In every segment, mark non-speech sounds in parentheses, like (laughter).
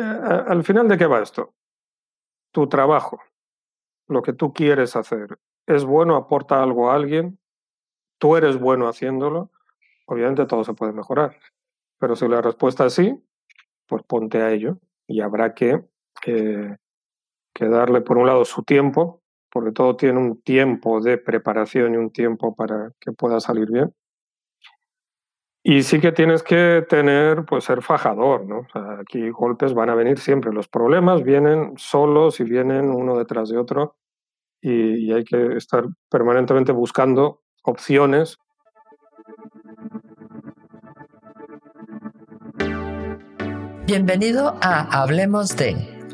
al final de qué va esto? Tu trabajo, lo que tú quieres hacer, ¿es bueno, aporta algo a alguien? ¿Tú eres bueno haciéndolo? Obviamente todo se puede mejorar. Pero si la respuesta es sí, pues ponte a ello y habrá que, eh, que darle, por un lado, su tiempo, porque todo tiene un tiempo de preparación y un tiempo para que pueda salir bien. Y sí que tienes que tener, pues ser fajador, ¿no? aquí golpes van a venir siempre. Los problemas vienen solos y vienen uno detrás de otro y, y hay que estar permanentemente buscando opciones Bienvenido a Hablemos de,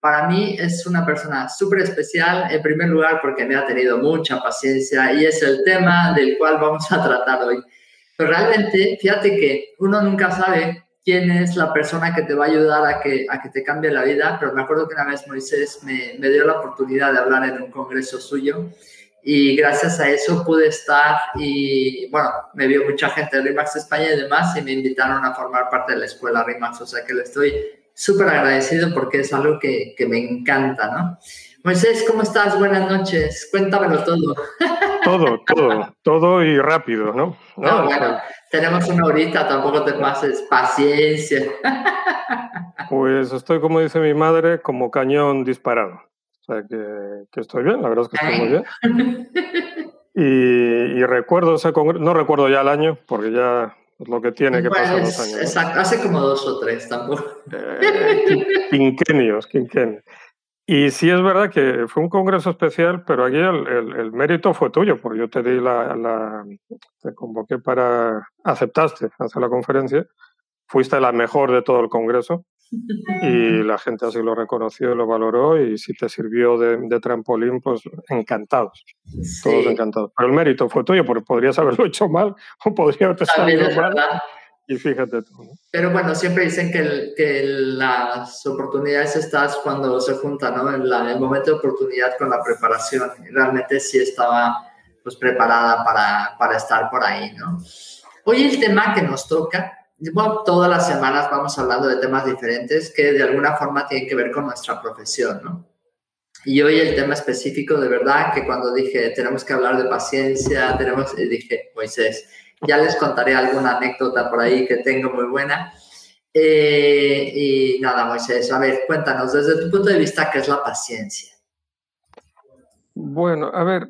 para mí es una persona súper especial, en primer lugar porque me ha tenido mucha paciencia y es el tema del cual vamos a tratar hoy. Pero realmente, fíjate que uno nunca sabe quién es la persona que te va a ayudar a que, a que te cambie la vida, pero me acuerdo que una vez Moisés me, me dio la oportunidad de hablar en un congreso suyo y gracias a eso pude estar y bueno, me vio mucha gente de RIMAX España y demás y me invitaron a formar parte de la escuela RIMAX, o sea que le estoy súper agradecido porque es algo que, que, me encanta, ¿no? Moisés, ¿cómo estás? Buenas noches. Cuéntamelo todo. (laughs) Todo, todo, todo y rápido, ¿no? No, bueno, tenemos una horita, tampoco te pases paciencia. Pues estoy, como dice mi madre, como cañón disparado. O sea que, que estoy bien, la verdad es que estoy muy bien. Y, y recuerdo ese congreso, no recuerdo ya el año, porque ya lo que tiene que pasar los años. Exacto, hace como dos o tres tampoco. Eh, quinquenios, quinquenios. Y sí es verdad que fue un congreso especial, pero aquí el, el, el mérito fue tuyo, porque yo te di la, la, te convoqué para, aceptaste hacer la conferencia, fuiste la mejor de todo el congreso y la gente así lo reconoció, lo valoró y si te sirvió de, de trampolín, pues encantados, sí. todos encantados. Pero el mérito fue tuyo, porque podrías haberlo hecho mal o podría haberte salido mal. Y fíjate tú. ¿no? Pero bueno, siempre dicen que, el, que las oportunidades estás cuando se juntan, ¿no? En la, el momento de oportunidad con la preparación. Realmente sí estaba pues preparada para, para estar por ahí, ¿no? Hoy el tema que nos toca bueno, todas las semanas vamos hablando de temas diferentes que de alguna forma tienen que ver con nuestra profesión, ¿no? Y hoy el tema específico, de verdad, que cuando dije tenemos que hablar de paciencia, tenemos, dije, Moisés, ya les contaré alguna anécdota por ahí que tengo muy buena. Eh, y nada, Moisés, a ver, cuéntanos desde tu punto de vista, ¿qué es la paciencia? Bueno, a ver,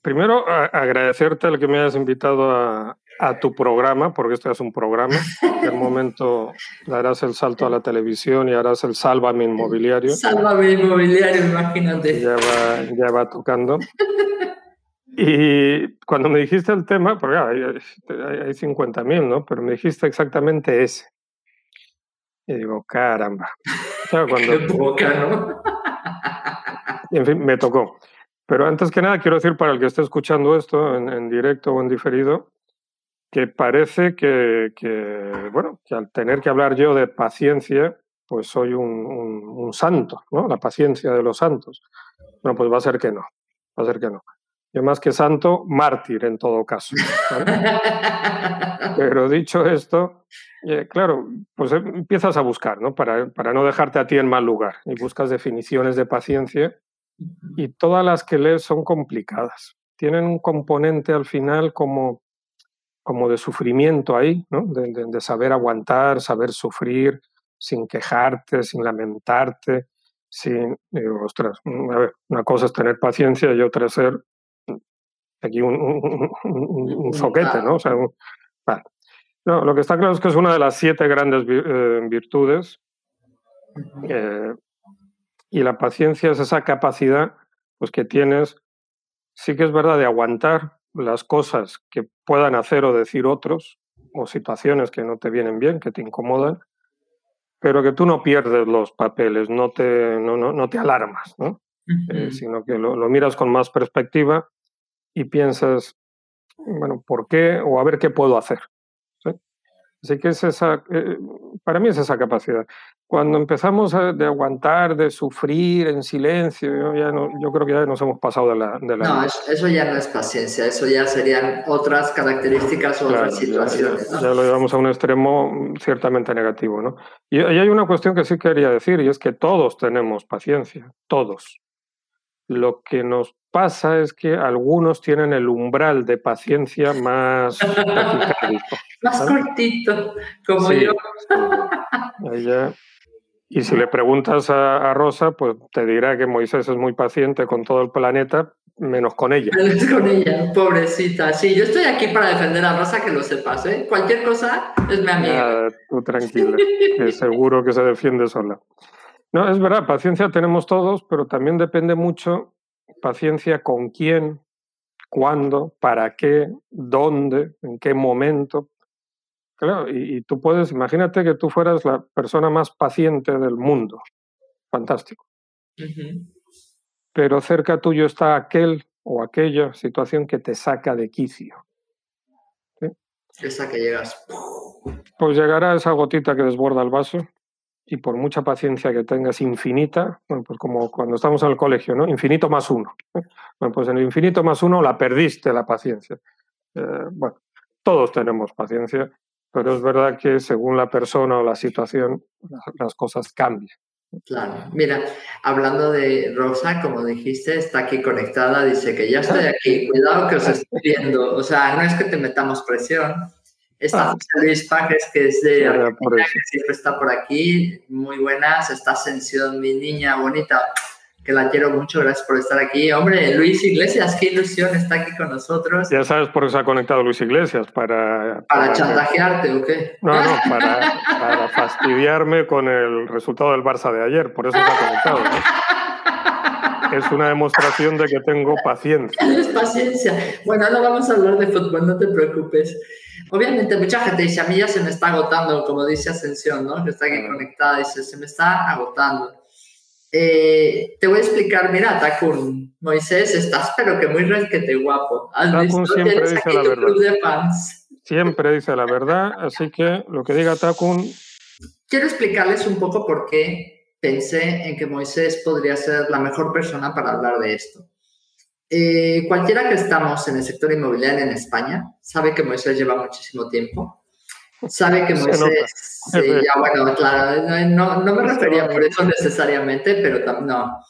primero a agradecerte el que me hayas invitado a, a tu programa, porque esto es un programa. En el momento darás el salto a la televisión y harás el Sálvame Inmobiliario. Sálvame Inmobiliario, imagínate. Ya va, ya va tocando. Y cuando me dijiste el tema, porque hay, hay, hay 50.000, ¿no? Pero me dijiste exactamente ese. Y digo, caramba. (laughs) Cuando, Qué poca, ¿no? En fin, me tocó. Pero antes que nada, quiero decir para el que esté escuchando esto en, en directo o en diferido, que parece que, que, bueno, que al tener que hablar yo de paciencia, pues soy un, un, un, santo, ¿no? La paciencia de los santos. Bueno, pues va a ser que no, va a ser que no. Yo más que santo, mártir en todo caso. ¿vale? (laughs) Pero dicho esto, eh, claro, pues empiezas a buscar, ¿no? Para, para no dejarte a ti en mal lugar. Y buscas definiciones de paciencia y todas las que lees son complicadas. Tienen un componente al final como como de sufrimiento ahí, ¿no? de, de, de, saber aguantar, saber sufrir sin quejarte, sin lamentarte, sin, digo, ostras, a ver, una cosa es tener paciencia y otra es ser aquí un, un, un, un soquete, ¿no? O sea, vale. no, lo que está claro es que es una de las siete grandes eh, virtudes eh, y la paciencia es esa capacidad pues, que tienes, sí que es verdad, de aguantar las cosas que puedan hacer o decir otros, o situaciones que no te vienen bien, que te incomodan, pero que tú no pierdes los papeles, no te, no, no, te alarmas, ¿no? Eh, sino que lo, miras con más perspectiva y piensas, bueno, ¿por qué? O a ver qué puedo hacer. Así que es esa, eh, para mí es esa capacidad. Cuando empezamos a, de aguantar, de sufrir en silencio, yo, ya no, yo creo que ya nos hemos pasado de la... De la no, eso ya no es paciencia, eso ya serían otras características o otras situaciones. Ya, lo llevamos a un extremo ciertamente negativo. ¿no? Y, y hay una cuestión que sí quería decir, y es que todos tenemos paciencia, todos. Lo que nos pasa es que algunos tienen el umbral de paciencia más (laughs) más cortito, como yo. (laughs) Y si le preguntas a, Rosa, pues te dirá que Moisés es muy paciente con todo el planeta, menos con ella. Menos con ella, pobrecita. Sí, yo estoy aquí para defender a Rosa, que lo sepas, ¿eh? Cualquier cosa es mi amiga. tú tranquila, (laughs) que seguro que se defiende sola. No, es verdad, paciencia tenemos todos, pero también depende mucho paciencia con quién, cuándo, para qué, dónde, en qué momento. Claro, y, tú puedes, imagínate que tú fueras la persona más paciente del mundo. Fantástico. Pero cerca tuyo está aquel o aquella situación que te saca de quicio. Esa que llegas. Pues llegará esa gotita que desborda el vaso y por mucha paciencia que tengas infinita, bueno, pues como cuando estamos en el colegio, ¿no? Infinito más uno. ¿eh? Bueno, pues en el infinito más uno la perdiste la paciencia. Eh, bueno, todos tenemos paciencia, pero es verdad que según la persona o la situación, las cosas cambian. Claro, mira, hablando de Rosa, como dijiste, está aquí conectada, dice que ya estoy aquí, cuidado que os estoy viendo, o sea, no es que te metamos presión, Está ah. Luis Pajes, que es de Argentina, que siempre está por aquí. Muy buenas. Está Ascensión, mi niña bonita, que la quiero mucho. Gracias por estar aquí. Hombre, Luis Iglesias, qué ilusión está aquí con nosotros. Ya sabes por qué se ha conectado Luis Iglesias, para... ¿Para, chantajearte o qué? No, no, (laughs) para, fastidiarme con el resultado del Barça de ayer. Por eso se ha conectado. (laughs) es una demostración de que tengo paciencia. (laughs) Es paciencia. Bueno, no vamos a hablar de fútbol, no te preocupes. Obviamente mucha gente dice, a mí ya se me está agotando, como dice Ascensión, ¿no? Que está aquí conectada, dice, se me está agotando. Eh, te voy a explicar, mira, Takun, Moisés, estás pero que muy resquete guapo. ¿Has visto? Siempre dice la verdad. club de fans. Siempre dice la verdad, así que lo que diga Takun... Quiero explicarles un poco por qué pensé en que Moisés podría ser la mejor persona para hablar de esto. Eh, cualquiera que estamos en el sector inmobiliario en España sabe que Moisés lleva muchísimo tiempo. Sabe que (laughs) Moisés, ya bueno, claro, no, no me refería por eso necesariamente, pero no.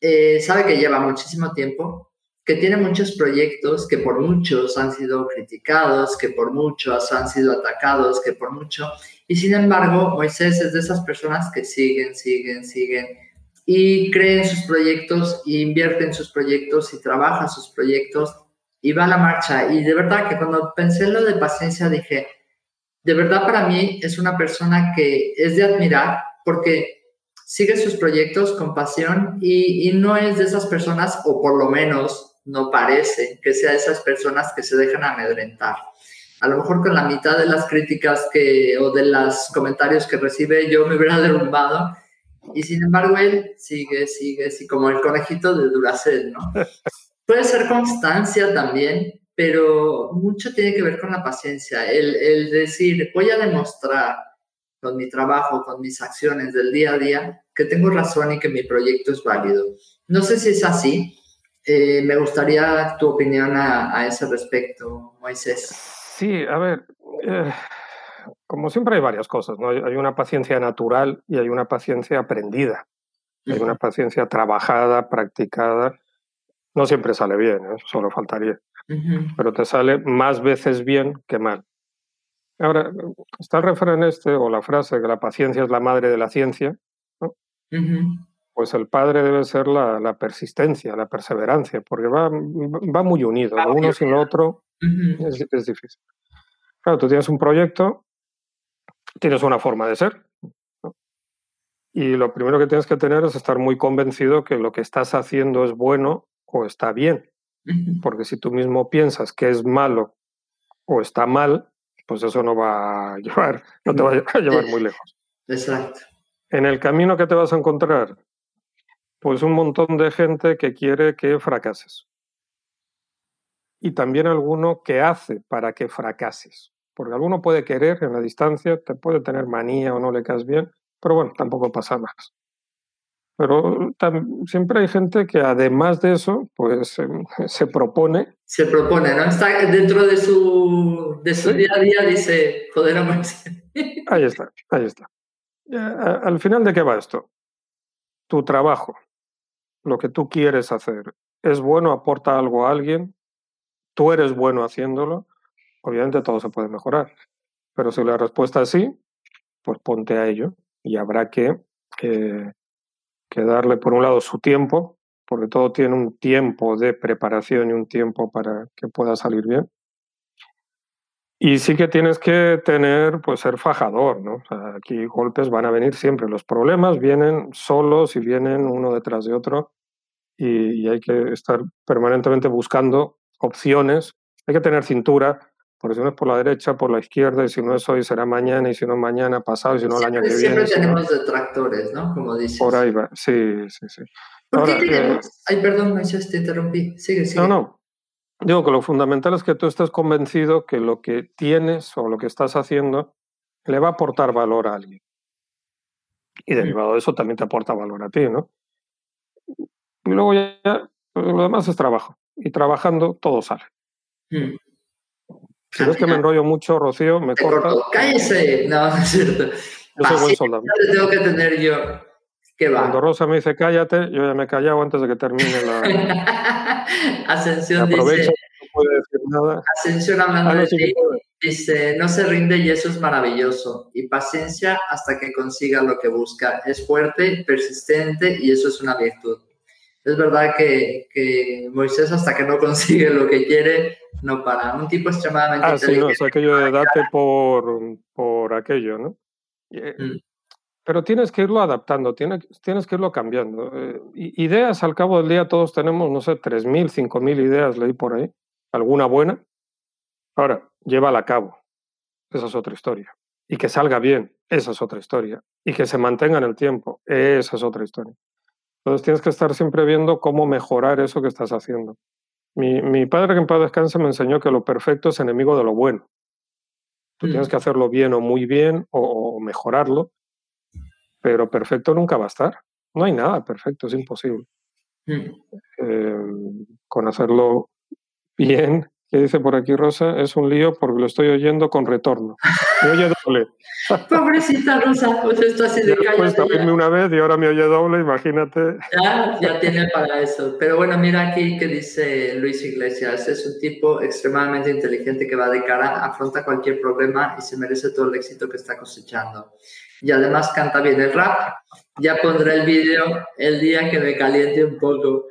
Eh, sabe que lleva muchísimo tiempo, que tiene muchos proyectos que por muchos han sido criticados, que por muchos han sido atacados, que por mucho. Y sin embargo, Moisés es de esas personas que siguen, siguen, siguen y cree en sus proyectos, y invierte en sus proyectos y trabaja sus proyectos y va a la marcha. Y de verdad que cuando pensé en lo de paciencia dije, de verdad para mí es una persona que es de admirar porque sigue sus proyectos con pasión y, y no es de esas personas, o por lo menos no parece que sea esas personas que se dejan amedrentar. A lo mejor con la mitad de las críticas que, o de los comentarios que recibe yo me hubiera (laughs) derrumbado y sin embargo, él sigue, sigue, así como el conejito de Duracell, ¿no? (laughs) Puede ser constancia también, pero mucho tiene que ver con la paciencia. El, el decir, voy a demostrar con mi trabajo, con mis acciones del día a día, que tengo razón y que mi proyecto es válido. No sé si es así. Eh, me gustaría tu opinión a, a, ese respecto, Moisés. Sí, a ver, eh, como siempre hay varias cosas, ¿no? Hay una paciencia natural y hay una paciencia aprendida. Hay una paciencia trabajada, practicada. No siempre sale bien, ¿eh? solo faltaría. Pero te sale más veces bien que mal. Ahora, está el refrán este o la frase que la paciencia es la madre de la ciencia. Pues el padre debe ser la, persistencia, la perseverancia, porque va, va muy unido. Lo uno sin lo otro es, es difícil. Claro, tú tienes un proyecto tienes una forma de ser. Y lo primero que tienes que tener es estar muy convencido que lo que estás haciendo es bueno o está bien. Porque si tú mismo piensas que es malo o está mal, pues eso no va a (laughs) llevar, no te va a llevar muy lejos. Exacto. En el camino que te vas a encontrar, pues un montón de gente que quiere que fracases. Y también alguno que hace para que fracases. Porque alguno puede querer en la distancia, te puede tener manía o no le caes bien, pero bueno, tampoco pasa más. Pero siempre hay gente que además de eso, pues em, (laughs) se propone. Se propone, ¿no? Está dentro de su, de su día a día, dice, joder, (laughs) Ahí está, ahí está. Al final, ¿de qué va esto? Tu trabajo, lo que tú quieres hacer, ¿es bueno, aporta algo a alguien? ¿Tú eres bueno haciéndolo? Obviamente todo se puede mejorar. Pero si la respuesta es sí, pues ponte a ello y habrá que eh, que darle, por un lado, su tiempo, porque todo tiene un tiempo de preparación y un tiempo para que pueda salir bien. Y sí que tienes que tener, pues ser fajador, ¿no? aquí golpes van a venir siempre. Los problemas vienen solos y vienen uno detrás de otro y hay que estar permanentemente buscando opciones. Hay que tener cintura porque si no es por la derecha, por la izquierda, y si no es hoy será mañana, y si no mañana pasado, y si no el año que viene. Siempre tenemos detractores, ¿no? Como dices. Por ahí va, sí, sí, sí. ¿Por qué tenemos? Eh, Ay, perdón, te interrumpí. Sigue, sigue. No, no. Digo que lo fundamental es que tú estés convencido que lo que tienes o lo que estás haciendo le va a aportar valor a alguien. Y derivado de eso también te aporta valor a ti, ¿no? Y luego ya, lo demás es trabajo. Y trabajando todo sale. Mm. Si ves que me enrollo mucho, Rocío, me corta. Cállese. No, no es cierto. Yo soy buen soldado. tengo que tener yo. ¿Qué va? Cuando Rosa me dice cállate, yo ya me he callado antes de que termine la. (laughs) Ascensión dice. No puede decir nada. Ascensión hablando ah, de ti, dice: No se rinde y eso es maravilloso. Y paciencia hasta que consiga lo que busca. Es fuerte, persistente y eso es una virtud. Es verdad que, que Moisés, hasta que no consigue lo que quiere, no para. Un tipo extremadamente ah, sí, no, es aquello de date por, por aquello, ¿no? Eh, mm. Pero tienes que irlo adaptando, tienes, tienes que irlo cambiando. Eh, ideas, al cabo del día, todos tenemos, no sé, 3.000, 5.000 ideas, leí por ahí. ¿Alguna buena? Ahora, llévala a cabo. Esa es otra historia. Y que salga bien, esa es otra historia. Y que se mantenga en el tiempo, esa es otra historia. Entonces tienes que estar siempre viendo cómo mejorar eso que estás haciendo. Mi, padre, que en paz descanse, me enseñó que lo perfecto es enemigo de lo bueno. Tú tienes mm. que hacerlo bien o muy bien o, mejorarlo, pero perfecto nunca va a estar. No hay nada perfecto, es imposible. Mm. Em, con hacerlo bien ¿Qué dice por aquí Rosa? Es un lío porque lo estoy oyendo con retorno. Me oye doble. (laughs) Pobrecita Rosa, pues esto así de calle. Pues oírme una vez y ahora me oye doble, imagínate. Ya, ya tiene para eso. Pero bueno, mira aquí que dice Luis Iglesias. Es un tipo extremadamente inteligente que va de cara, afronta cualquier problema y se merece todo el éxito que está cosechando. Y además canta bien el rap. Ya pondré el vídeo el día que me caliente un poco.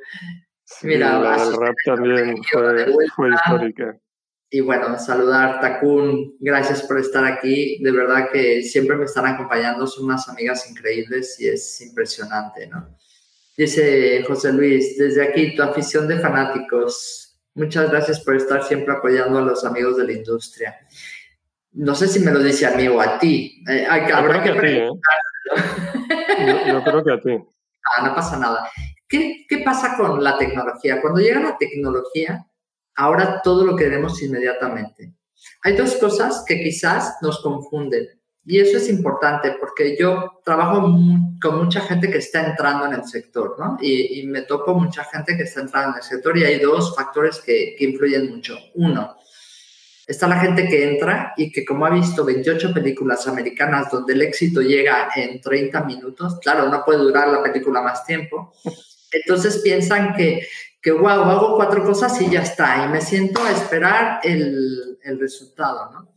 Mira, el rap también fue, histórica. Y bueno, saludar Takun, gracias por estar aquí. De verdad que siempre me están acompañando, son unas amigas increíbles y es impresionante, ¿no? Dice José Luis, desde aquí tu afición de fanáticos. Muchas gracias por estar siempre apoyando a los amigos de la industria. No sé si me lo dice a mí o a ti. Eh, yo creo que, a ti. ¿eh? yo creo que a ti. Ah, no pasa nada. ¿Qué, pasa con la tecnología? Cuando llega la tecnología, ahora todo lo queremos inmediatamente. Hay dos cosas que quizás nos confunden y eso es importante porque yo trabajo con mucha gente que está entrando en el sector, ¿no? Y, me toco mucha gente que está entrando en el sector y hay dos factores que, que influyen mucho. Uno, está la gente que entra y que como ha visto 28 películas americanas donde el éxito llega en 30 minutos, claro, no puede durar la película más tiempo, entonces piensan que, que wow, hago cuatro cosas y ya está, y me siento a esperar el, el resultado, ¿no?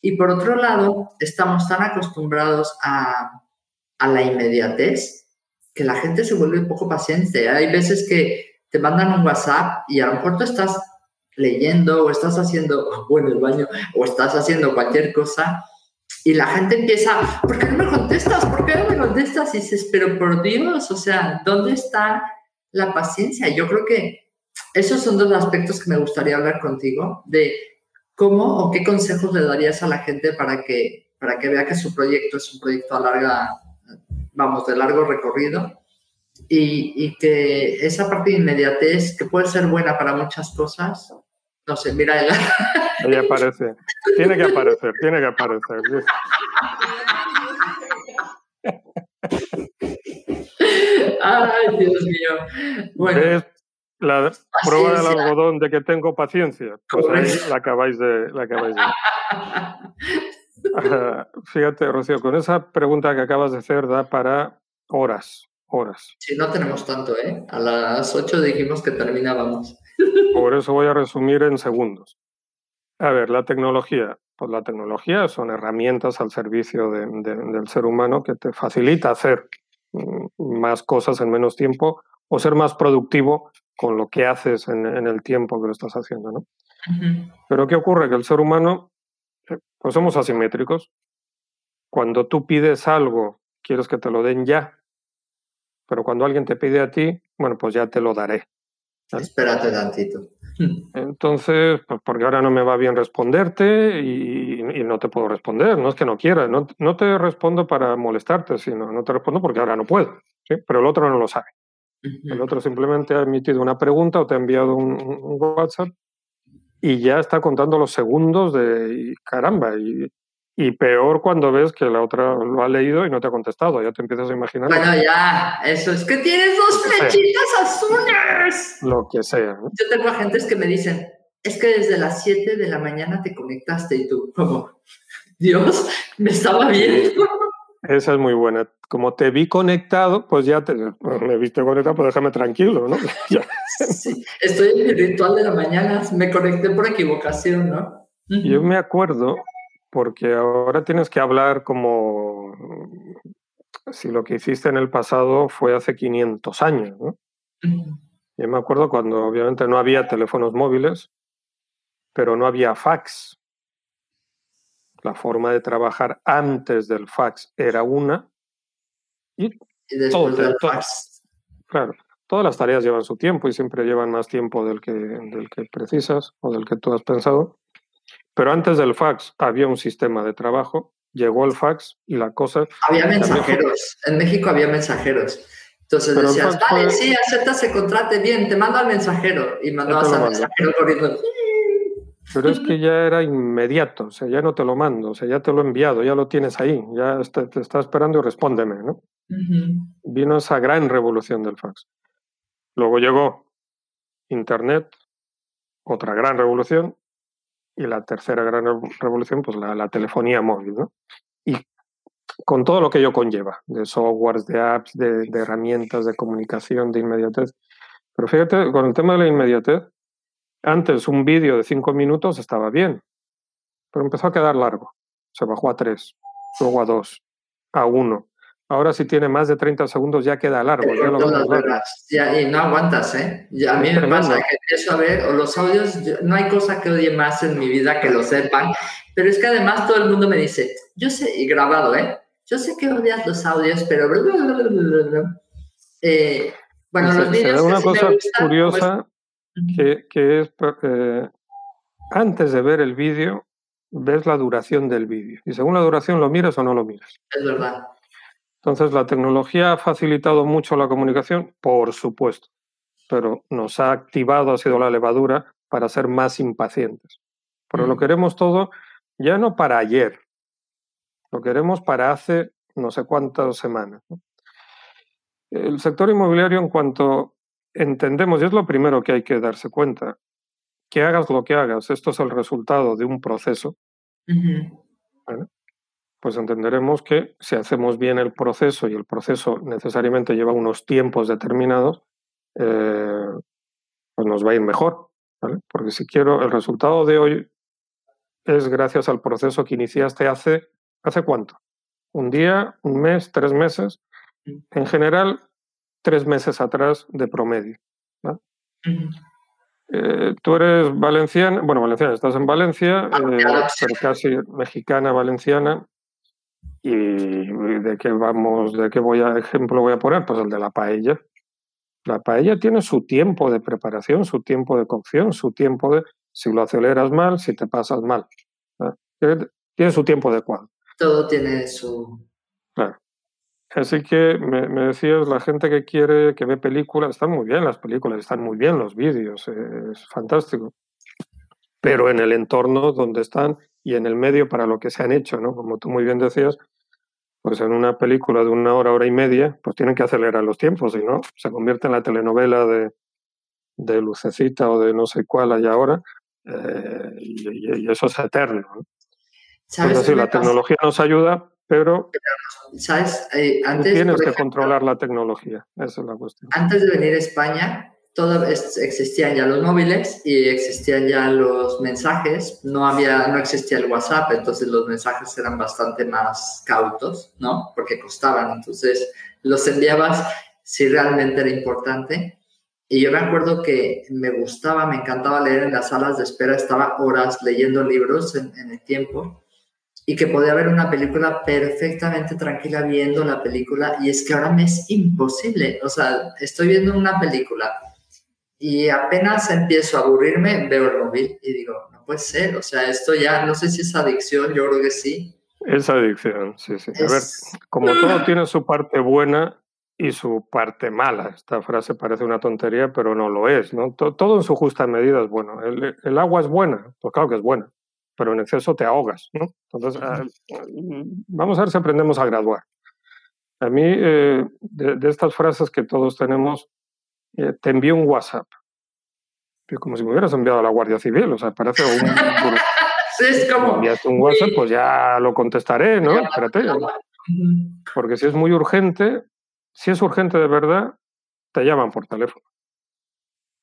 Y por otro lado, estamos tan acostumbrados a, a la inmediatez que la gente se vuelve poco paciente. Hay veces que te mandan un WhatsApp y a lo mejor tú estás leyendo o estás haciendo, bueno, el baño, o estás haciendo cualquier cosa y la gente empieza, ¿por qué no me contestas? ¿Por qué no me contestas? Y dices, pero por Dios, o sea, ¿dónde está la paciencia. Yo creo que esos son dos aspectos que me gustaría hablar contigo, de cómo o qué consejos le darías a la gente para que, para que vea que su proyecto es un proyecto a larga, vamos, de largo recorrido. Y, y, que esa parte de inmediatez, que puede ser buena para muchas cosas, no sé, mira el... (laughs) Ahí aparece. Tiene que aparecer, tiene que aparecer. Ay, Dios mío. Bueno. La prueba del algodón de que tengo paciencia. Pues ahí la acabáis de. La acabáis de... (laughs) Fíjate, Rocío, con esa pregunta que acabas de hacer da para horas, horas. Sí, no tenemos tanto, ¿eh? A las 8 dijimos que terminábamos. Por eso voy a resumir en segundos. A ver, la tecnología. Pues la tecnología son herramientas al servicio del ser humano que te facilita hacer mm, más cosas en menos tiempo o ser más productivo con lo que haces en, el tiempo que lo estás haciendo. ¿no? Pero ¿qué ocurre? Que el ser humano, eh, pues somos asimétricos. Cuando tú pides algo, quieres que te lo den ya. Pero cuando alguien te pide a ti, bueno, pues ya te lo daré. Espérate tantito. Entonces, pues porque ahora no me va bien responderte y, no te puedo responder, no es que no quiera, no, no, te respondo para molestarte, sino no te respondo porque ahora no puedo, ¿sí? pero el otro no lo sabe. El otro simplemente ha emitido una pregunta o te ha enviado un, WhatsApp y ya está contando los segundos de caramba. Y, y, peor cuando ves que la otra lo ha leído y no te ha contestado. Ya te empiezas a imaginar. Bueno, ya, eso es que tienes dos flechitas azules. Lo que sea. Yo tengo agentes que me dicen, es que desde las 7 de la mañana te conectaste y tú, como, Dios, me estaba viendo. Esa es muy buena. Como te vi conectado, pues ya te, me viste conectado, pues déjame tranquilo, ¿no? (laughs) sí, estoy en mi ritual de la mañana, me conecté por equivocación, ¿no? Yo me acuerdo, porque ahora tienes que hablar como si lo que hiciste en el pasado fue hace 500 años, ¿no? Yo me acuerdo cuando obviamente no había teléfonos móviles, pero no había fax. La forma de trabajar antes del fax era una y, después del fax. Claro, todas las tareas llevan su tiempo y siempre llevan más tiempo del que, del que precisas o del que tú has pensado. Pero antes del fax había un sistema de trabajo, llegó el fax y la cosa... Había mensajeros, en México había mensajeros. Entonces decías, vale, sí, acepta, se contrate bien, te mando al mensajero. Y mandabas al mensajero corriendo. Pero es que ya era inmediato, o sea, ya no te lo mando, o sea, ya te lo he enviado, ya lo tienes ahí, ya te está esperando y respóndeme, ¿no? Vino esa gran revolución del fax. Luego llegó Internet, otra gran revolución, y la tercera gran revolución, pues la, telefonía móvil, ¿no? Y con todo lo que ello conlleva, de softwares, de apps, de herramientas de comunicación, de inmediatez. Pero fíjate, con el tema de la inmediatez, antes un vídeo de cinco minutos estaba bien, pero empezó a quedar largo. Se bajó a tres, luego a dos, a uno. Ahora si tiene más de 30 segundos ya queda largo. Ya y no aguantas, ¿eh? Ya, a mí me pasa que empiezo a ver, los audios, no hay cosa que odie más en mi vida que lo sepan, pero es que además todo el mundo me dice, yo sé, y grabado, ¿eh? Yo sé que odias los audios, pero... Eh, bueno, los vídeos... una cosa curiosa que, es eh, antes de ver el vídeo, ves la duración del vídeo. Y según la duración lo miras o no lo miras. Es verdad. Entonces, ¿la tecnología ha facilitado mucho la comunicación? Por supuesto. Pero nos ha activado, ha sido la levadura para ser más impacientes. Pero lo queremos todo ya no para ayer, lo queremos para hace no sé cuántas semanas. El sector inmobiliario, en cuanto entendemos, y es lo primero que hay que darse cuenta, que hagas lo que hagas, esto es el resultado de un proceso, pues entenderemos que si hacemos bien el proceso y el proceso necesariamente lleva unos tiempos determinados, eh, pues nos va a ir mejor. Porque si quiero, el resultado de hoy es gracias al proceso que iniciaste hace, ¿hace cuánto? ¿Un día, un mes, tres meses? En general, tres meses atrás de promedio. Eh, tú eres valenciana, bueno, valenciana, estás en Valencia, eh, pero casi mexicana, valenciana. ¿Y de qué vamos, de qué voy a, ejemplo voy a poner? Pues el de la paella. La paella tiene su tiempo de preparación, su tiempo de cocción, su tiempo de si lo aceleras mal, si te pasas mal. Tiene su tiempo adecuado. Todo tiene su. Claro. Así que me, me, decías, la gente que quiere, que ve películas, están muy bien las películas, están muy bien los vídeos, es fantástico. Pero en el entorno donde están y en el medio para lo que se han hecho, ¿no? Como tú muy bien decías, pues en una película de una hora, hora y media, pues tienen que acelerar los tiempos, si no, se convierte en la telenovela de, de Lucecita o de no sé cuál hay ahora, eh, y, eso es eterno. ¿no? ¿Sabes la tecnología nos ayuda, pero, ¿sabes? Eh, antes, tienes que controlar la tecnología, esa es la cuestión. Antes de venir a España, todo existían ya los móviles y existían ya los mensajes, no había, no existía el WhatsApp, entonces los mensajes eran bastante más cautos, ¿no? Porque costaban, entonces los enviabas si realmente era importante. Y yo me acuerdo que me gustaba, me encantaba leer en las salas de espera, estaba horas leyendo libros en, en el tiempo y que podía ver una película perfectamente tranquila viendo la película. Y es que ahora me es imposible, o sea, estoy viendo una película y apenas empiezo a aburrirme, veo el móvil y digo, no puede ser, o sea, esto ya, no sé si es adicción, yo creo que sí. Es adicción, sí, sí. A ver, como todo tiene su parte buena y su parte mala. Esta frase parece una tontería, pero no lo es, ¿no? Todo en su justa medida es bueno. El, el agua es buena, pues claro que es buena, pero en exceso te ahogas, ¿no? Entonces, ah, vamos a ver si aprendemos a graduar. A mí, eh, de, estas frases que todos tenemos, eh, te envío un WhatsApp. Como si me hubieras enviado a la Guardia Civil, o sea, parece un... (laughs) es como... enviaste un WhatsApp, pues ya lo contestaré, ¿no? Espérate. Porque si es muy urgente, si es urgente de verdad, te llaman por teléfono.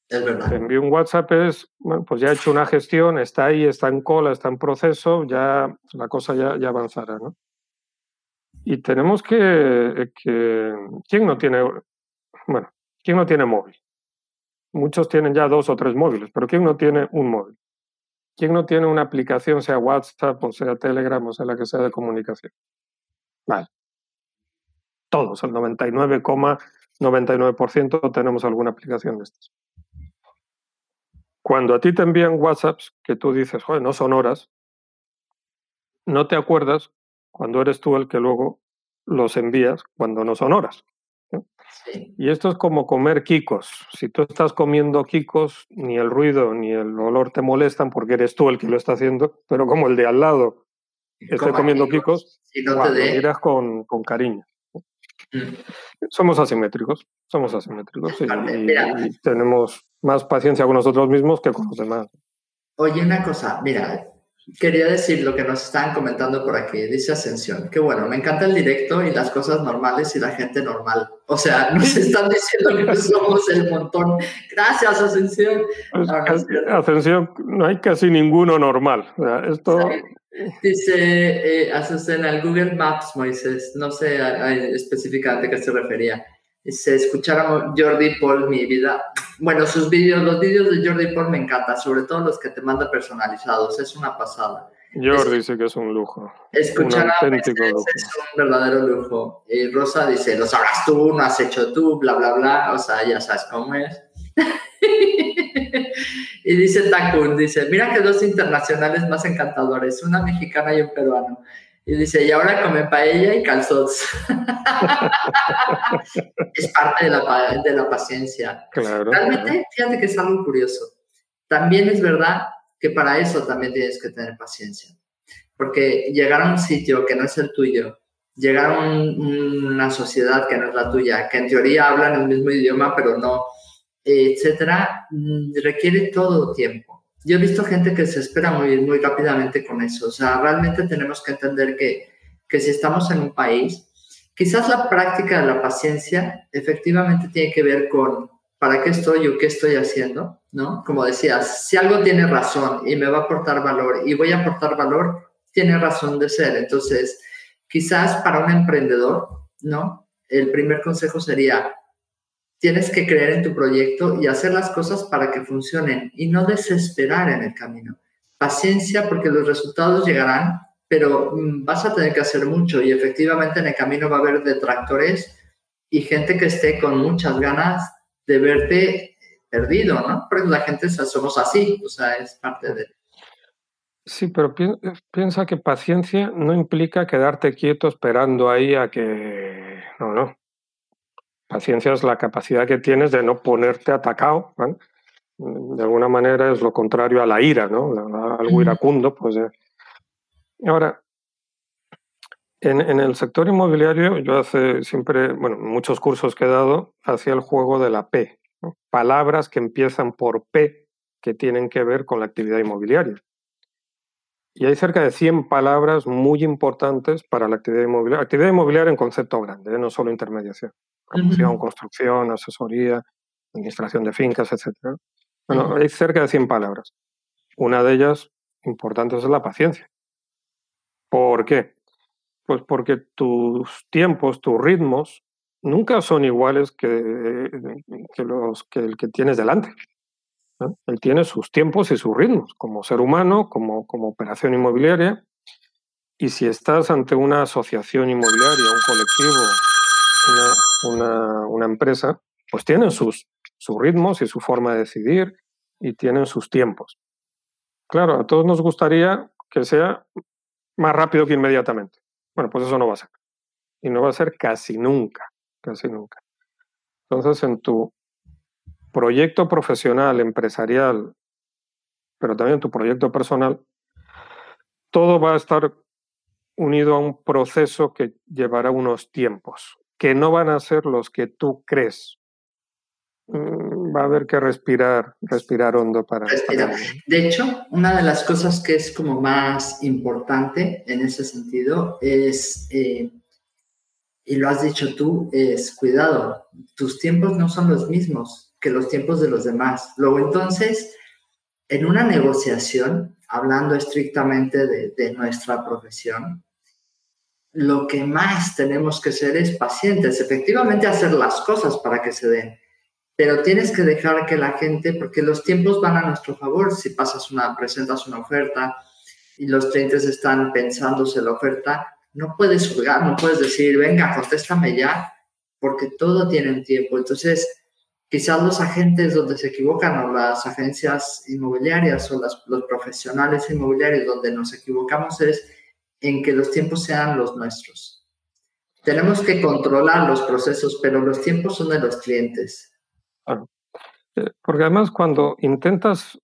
Es verdad. Te envío un WhatsApp, es, bueno, pues ya he hecho una gestión, está ahí, está en cola, está en proceso, ya la cosa ya, ya avanzará, ¿no? Y tenemos que, que, ¿quién no tiene, bueno, ¿Quién no tiene móvil? Muchos tienen ya dos o tres móviles, pero ¿quién no tiene un móvil? ¿Quién no tiene una aplicación, sea WhatsApp o sea Telegram o sea la que sea de comunicación? Vale. Todos, el 99,99% tenemos alguna aplicación de estas. Cuando a ti te envían WhatsApps que tú dices, joder, no son horas, no te acuerdas cuando eres tú el que luego los envías cuando no son horas. Y esto es como comer quicos. Si tú estás comiendo quicos, ni el ruido ni el olor te molestan porque eres tú el que lo está haciendo, pero como el de al lado esté comiendo quicos, lo miras con, con cariño. Mm. Somos asimétricos, somos asimétricos y, tenemos más paciencia con nosotros mismos que con los demás. Oye, una cosa, mira, quería decir lo que nos están comentando por aquí. Dice Ascensión, que bueno, me encanta el directo y las cosas normales y la gente normal. O sea, (laughs) nos están diciendo que somos el montón. Gracias, Ascensión. Ascensión, no hay casi ninguno normal. esto... Dice eh, Ascensión al Google Maps, Moisés. No sé específicamente a qué se refería. Dice, escuchar a Jordi Paul, mi vida. Bueno, sus vídeos, los vídeos de Jordi Paul me encantan, sobre todo los que te manda personalizados, es una pasada. Jordi dice que es un lujo. Escuchar a es un verdadero lujo. Y Rosa dice, lo sabrás tú, no has hecho tú, bla, bla, bla. O sea, ya sabes cómo es. (laughs) y dice Takun, dice, mira que dos internacionales más encantadores, una mexicana y un peruano. Y dice, y ahora come paella y calzots. (laughs) es parte de la, de la paciencia. Realmente, fíjate que es algo curioso. También es verdad que para eso también tienes que tener paciencia. Porque llegar a un sitio que no es el tuyo, llegar a una sociedad que no es la tuya, que en teoría hablan el mismo idioma, pero no, etcétera, mm, requiere todo tiempo yo he visto gente que se espera muy, muy rápidamente con eso. O sea, realmente tenemos que entender que, que si estamos en un país, quizás la práctica de la paciencia efectivamente tiene que ver con para qué estoy o qué estoy haciendo, ¿no? Como decías, si algo tiene razón y me va a aportar valor y voy a aportar valor, tiene razón de ser. Entonces, quizás para un emprendedor, ¿no? El primer consejo sería, Tienes que creer en tu proyecto y hacer las cosas para que funcionen y no desesperar en el camino. Paciencia porque los resultados llegarán, pero mm, vas a tener que hacer mucho y efectivamente en el camino va a haber detractores y gente que esté con muchas ganas de verte perdido, ¿no? Porque la gente somos así, o sea, es parte de... Sí, pero piensa que paciencia no implica quedarte quieto esperando ahí a que... No, no. Paciencia es la capacidad que tienes de no ponerte atacado. De alguna manera es lo contrario a la ira, ¿no? Algo iracundo. Pues, Ahora, en, en, el sector inmobiliario, yo hace siempre, bueno, muchos cursos que he dado, hacía el juego de la P. Palabras que empiezan por P que tienen que ver con la actividad inmobiliaria. Y hay cerca de 100 palabras muy importantes para la actividad inmobiliaria. Actividad inmobiliaria en concepto grande, ¿eh? no solo intermediación. Promoción, construcción, asesoría, administración de fincas, etc. Bueno, hay cerca de 100 palabras. Una de ellas importante es la paciencia. ¿Por qué? Pues porque tus tiempos, tus ritmos, nunca son iguales que, que los, que el que tienes delante. Él tiene sus tiempos y sus ritmos como ser humano, como, como operación inmobiliaria. Y si estás ante una asociación inmobiliaria, un colectivo, una, una, empresa, pues tienen sus, sus ritmos y su forma de decidir y tienen sus tiempos. Claro, a todos nos gustaría que sea más rápido que inmediatamente. Bueno, pues eso no va a ser. Y no va a ser casi nunca, casi nunca. Entonces, en tu proyecto profesional, empresarial, pero también tu proyecto personal, todo va a estar unido a un proceso que llevará unos tiempos, que no van a ser los que tú crees. Mm, va a haber que respirar, respirar hondo para... Respirar. De hecho, una de las cosas que es como más importante en ese sentido es, eh, y lo has dicho tú, es cuidado, tus tiempos no son los mismos que los tiempos de los demás. Luego entonces, en una negociación, hablando estrictamente de, nuestra profesión, lo que más tenemos que ser es pacientes, efectivamente hacer las cosas para que se den, pero tienes que dejar que la gente, porque los tiempos van a nuestro favor, si pasas una, presentas una oferta y los clientes están pensándose la oferta, no puedes juzgar, no puedes decir, venga, contéstame ya, porque todo tiene un tiempo. Entonces, quizás los agentes donde se equivocan o las agencias inmobiliarias o los profesionales inmobiliarios donde nos equivocamos es en que los tiempos sean los nuestros. Tenemos que controlar los procesos, pero los tiempos son de los clientes. Eh, porque además cuando intentas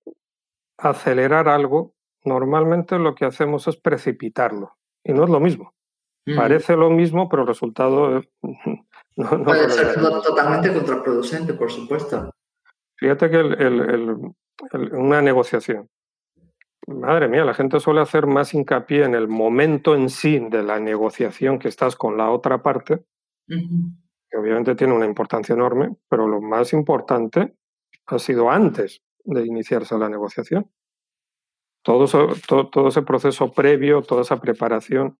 acelerar algo, normalmente lo que hacemos es precipitarlo. Y no es lo mismo. Parece lo mismo, pero el resultado (laughs) Puede ser totalmente contraproducente, por supuesto. Fíjate que una negociación. Madre mía, la gente suele hacer más hincapié en el momento en sí de la negociación que estás con la otra parte, que obviamente tiene una importancia enorme, pero lo más importante ha sido antes de iniciarse la negociación. Todo, todo ese proceso previo, toda esa preparación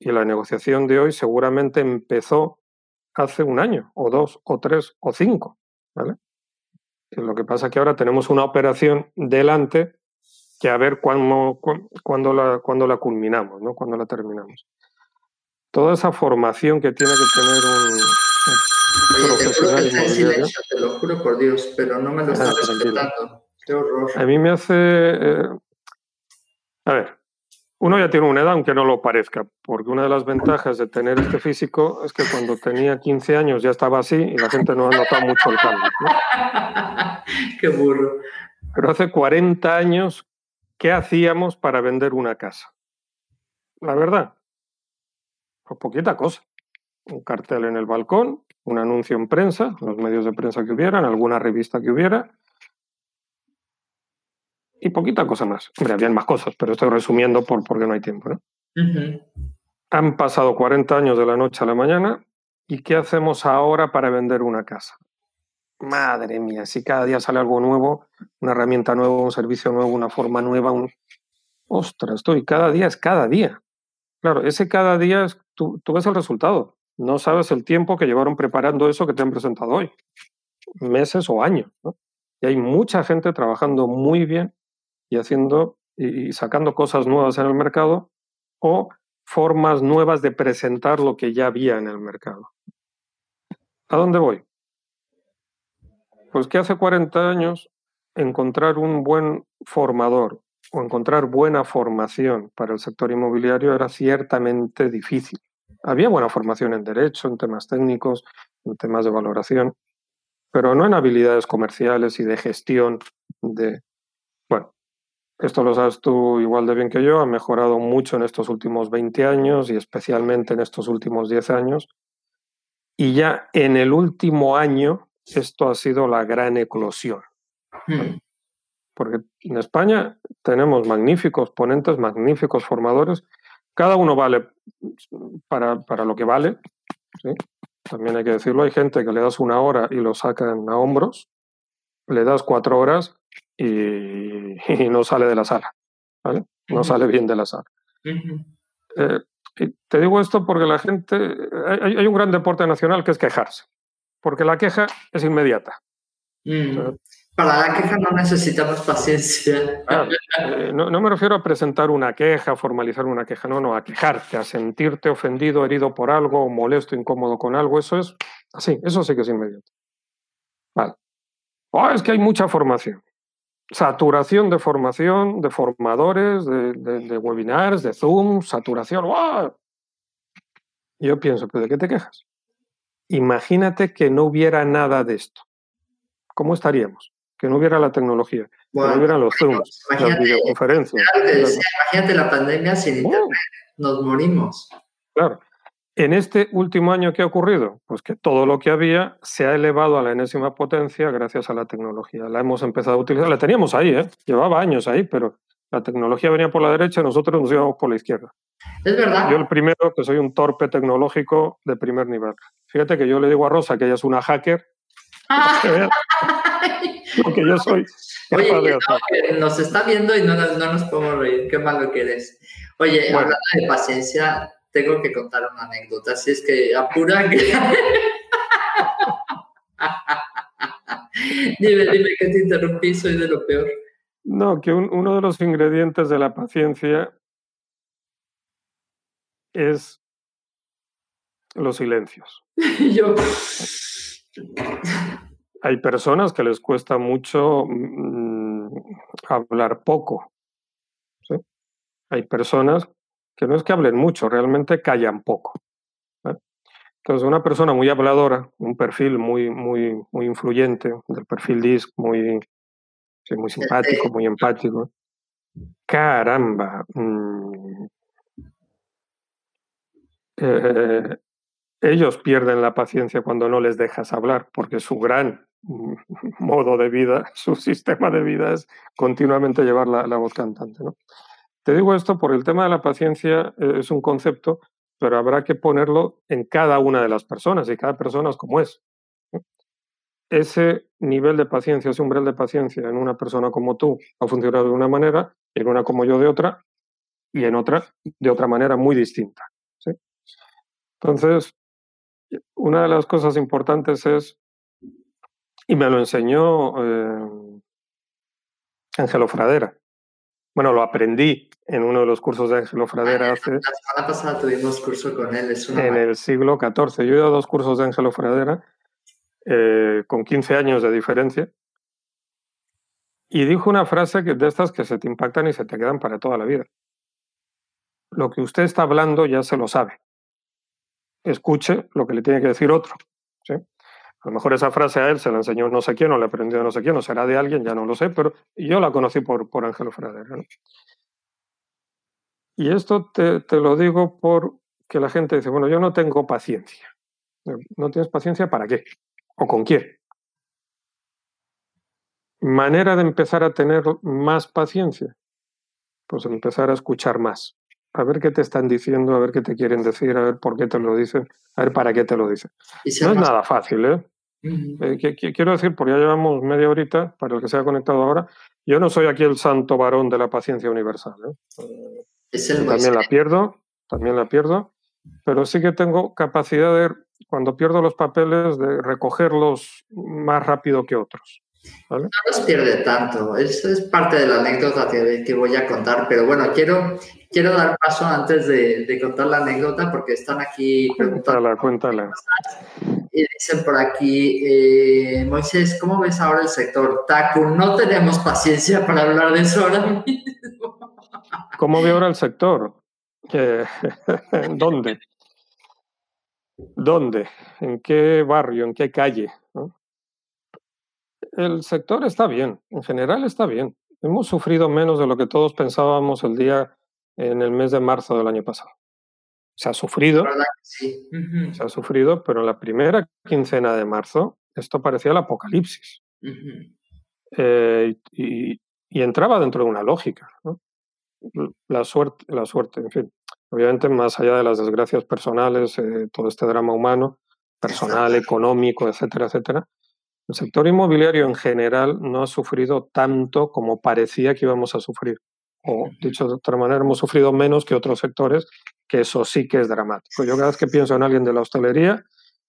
y la negociación de hoy seguramente empezó hace un año, o dos, o tres, o cinco. ¿vale? Lo que pasa es que ahora tenemos una operación delante que a ver cuándo, cuándo, la, cuándo la culminamos, ¿no? cuándo la terminamos. Toda esa formación que tiene que tener un, profesional silencio, te lo juro por Dios, pero no me lo ah, estás respetando. Qué horror. A mí me hace... Eh, a ver, uno ya tiene una edad, aunque no lo parezca, porque una de las ventajas de tener este físico es que cuando tenía 15 años ya estaba así y la gente no ha notado mucho el cambio. (laughs) Qué burro. Pero hace 40 años, ¿qué hacíamos para vender una casa? La verdad, pues poquita cosa. Un cartel en el balcón, un anuncio en prensa, los medios de prensa que hubieran, alguna revista que hubiera, y poquita cosa más. Hombre, habían más cosas, pero estoy resumiendo por, porque no hay tiempo. ¿no? Han pasado 40 años de la noche a la mañana y ¿qué hacemos ahora para vender una casa? Madre mía, si cada día sale algo nuevo, una herramienta nueva, un servicio nuevo, una forma nueva, un... Ostras, estoy, cada día es cada día. Claro, ese cada día es, tú, tú ves el resultado. No sabes el tiempo que llevaron preparando eso que te han presentado hoy. Meses o años. ¿no? Y hay mucha gente trabajando muy bien y haciendo y sacando cosas nuevas en el mercado o formas nuevas de presentar lo que ya había en el mercado. ¿A dónde voy? Pues que hace 40 años encontrar un buen formador o encontrar buena formación para el sector inmobiliario era ciertamente difícil. Había buena formación en derecho, en temas técnicos, en temas de valoración, pero no en habilidades comerciales y de gestión de... Bueno, esto lo sabes tú igual de bien que yo, ha mejorado mucho en estos últimos 20 años y especialmente en estos últimos 10 años. Y ya en el último año esto ha sido la gran eclosión. Hmm. Porque en España tenemos magníficos ponentes, magníficos formadores. Cada uno vale para, para lo que vale. También hay que decirlo, hay gente que le das una hora y lo sacan a hombros, le das cuatro horas (laughs) y, no sale de la sala. ¿vale? No sale bien de la sala. Eh, te digo esto porque la gente, hay, un gran deporte nacional que es quejarse, porque la queja es inmediata. Mm. Para la queja no necesitamos paciencia. Eh, no, me refiero a presentar una queja, formalizar una queja, no, no, a quejarte, a sentirte ofendido, herido por algo, molesto, incómodo con algo, eso es así, eso sí que es inmediato. Vale. Oh, es que hay mucha formación. Saturación de formación, de formadores, de, webinars, de Zoom, saturación. Yo pienso, ¿pero de qué te quejas? Imagínate que no hubiera nada de esto. ¿Cómo estaríamos? que no hubiera la tecnología, que no hubiera los Zooms, las videoconferencias. imagínate la pandemia sin oh. Internet, nos morimos. Claro. En este último año, ¿qué ha ocurrido? Pues que todo lo que había se ha elevado a la enésima potencia gracias a la tecnología. La hemos empezado a utilizar, la teníamos ahí, ¿eh? llevaba años ahí, pero la tecnología venía por la derecha y nosotros nos íbamos por la izquierda. Es verdad. Yo el primero, que soy un torpe tecnológico de primer nivel. Fíjate que yo le digo a Rosa que ella es una hacker. (laughs) Porque yo soy. Oye, nos está viendo y no, no, nos podemos reír. Qué malo que eres. Oye, hablando de paciencia, tengo que contar una anécdota. Así es que apura que. (laughs) dime, dime que te interrumpí, soy de lo peor. No, que uno de los ingredientes de la paciencia es los silencios. (laughs) Yo hay personas que les cuesta mucho mm, hablar poco. Hay personas que no es que hablen mucho, realmente callan poco. Entonces, una persona muy habladora, un perfil muy, muy, muy influyente, del perfil DISC, muy, muy simpático, muy empático. Caramba. Mm, eh, ellos pierden la paciencia cuando no les dejas hablar, porque su gran (laughs) modo de vida, su sistema de vida es continuamente llevar la, voz cantante. ¿no? Te digo esto porque el tema de la paciencia eh, es un concepto, pero habrá que ponerlo en cada una de las personas y cada persona es como es. Ese nivel de paciencia, ese umbral de paciencia en una persona como tú ha funcionado de una manera, en una como yo de otra, y en otra de otra manera muy distinta. Entonces, una de las cosas importantes es y me lo enseñó eh, Fradera. Bueno, lo aprendí en uno de los cursos de Ángelo Fradera hace... La semana pasada tuvimos curso con él. Es en el siglo XIV. Yo he ido a dos cursos de Ángelo Fradera eh, con 15 años de diferencia. Y dijo una frase que, de estas que se te impactan y se te quedan para toda la vida. Lo que usted está hablando ya se lo sabe. Escuche lo que le tiene que decir otro. ¿sí? A lo mejor esa frase a él se la enseñó no sé quién, o le aprendió no sé quién, o será de alguien, ya no lo sé, pero yo la conocí por, por Ángelo Fradera. Y esto te, te lo digo porque la gente dice, bueno, yo no tengo paciencia. ¿No tienes paciencia para qué? ¿O con quién? Manera de empezar a tener más paciencia, pues empezar a escuchar más a ver qué te están diciendo, a ver qué te quieren decir, a ver por qué te lo dicen, a ver para qué te lo dicen. No es nada fácil, ¿eh? eh quiero decir, porque ya llevamos media horita, para el que se ha conectado ahora, yo no soy aquí el santo varón de la paciencia universal. ¿eh? también la pierdo, también la pierdo, pero sí que tengo capacidad de, cuando pierdo los papeles, de recogerlos más rápido que otros. No los pierde tanto, eso es parte de la anécdota que, que, voy a contar, pero bueno, quiero, quiero dar paso antes de, de contar la anécdota porque están aquí preguntando. Cuéntala, cuéntala. Y dicen por aquí, eh, Moisés, ¿cómo ves ahora el sector TACU? No tenemos paciencia para hablar de eso ahora mismo. ¿Cómo ve ahora el sector? (laughs) ¿Dónde? ¿Dónde? ¿En qué barrio? ¿En qué calle? El sector está bien, en general está bien. Hemos sufrido menos de lo que todos pensábamos el día en el mes de marzo del año pasado. Se ha sufrido, sí. se ha sufrido, pero en la primera quincena de marzo esto parecía el apocalipsis. Eh, y, entraba dentro de una lógica. La suerte, la suerte, en fin. Obviamente, más allá de las desgracias personales, eh, todo este drama humano, personal, económico, etcétera, etcétera, el sector inmobiliario en general no ha sufrido tanto como parecía que íbamos a sufrir. O, dicho de otra manera, hemos sufrido menos que otros sectores, que eso sí que es dramático. Yo cada vez que pienso en alguien de la hostelería,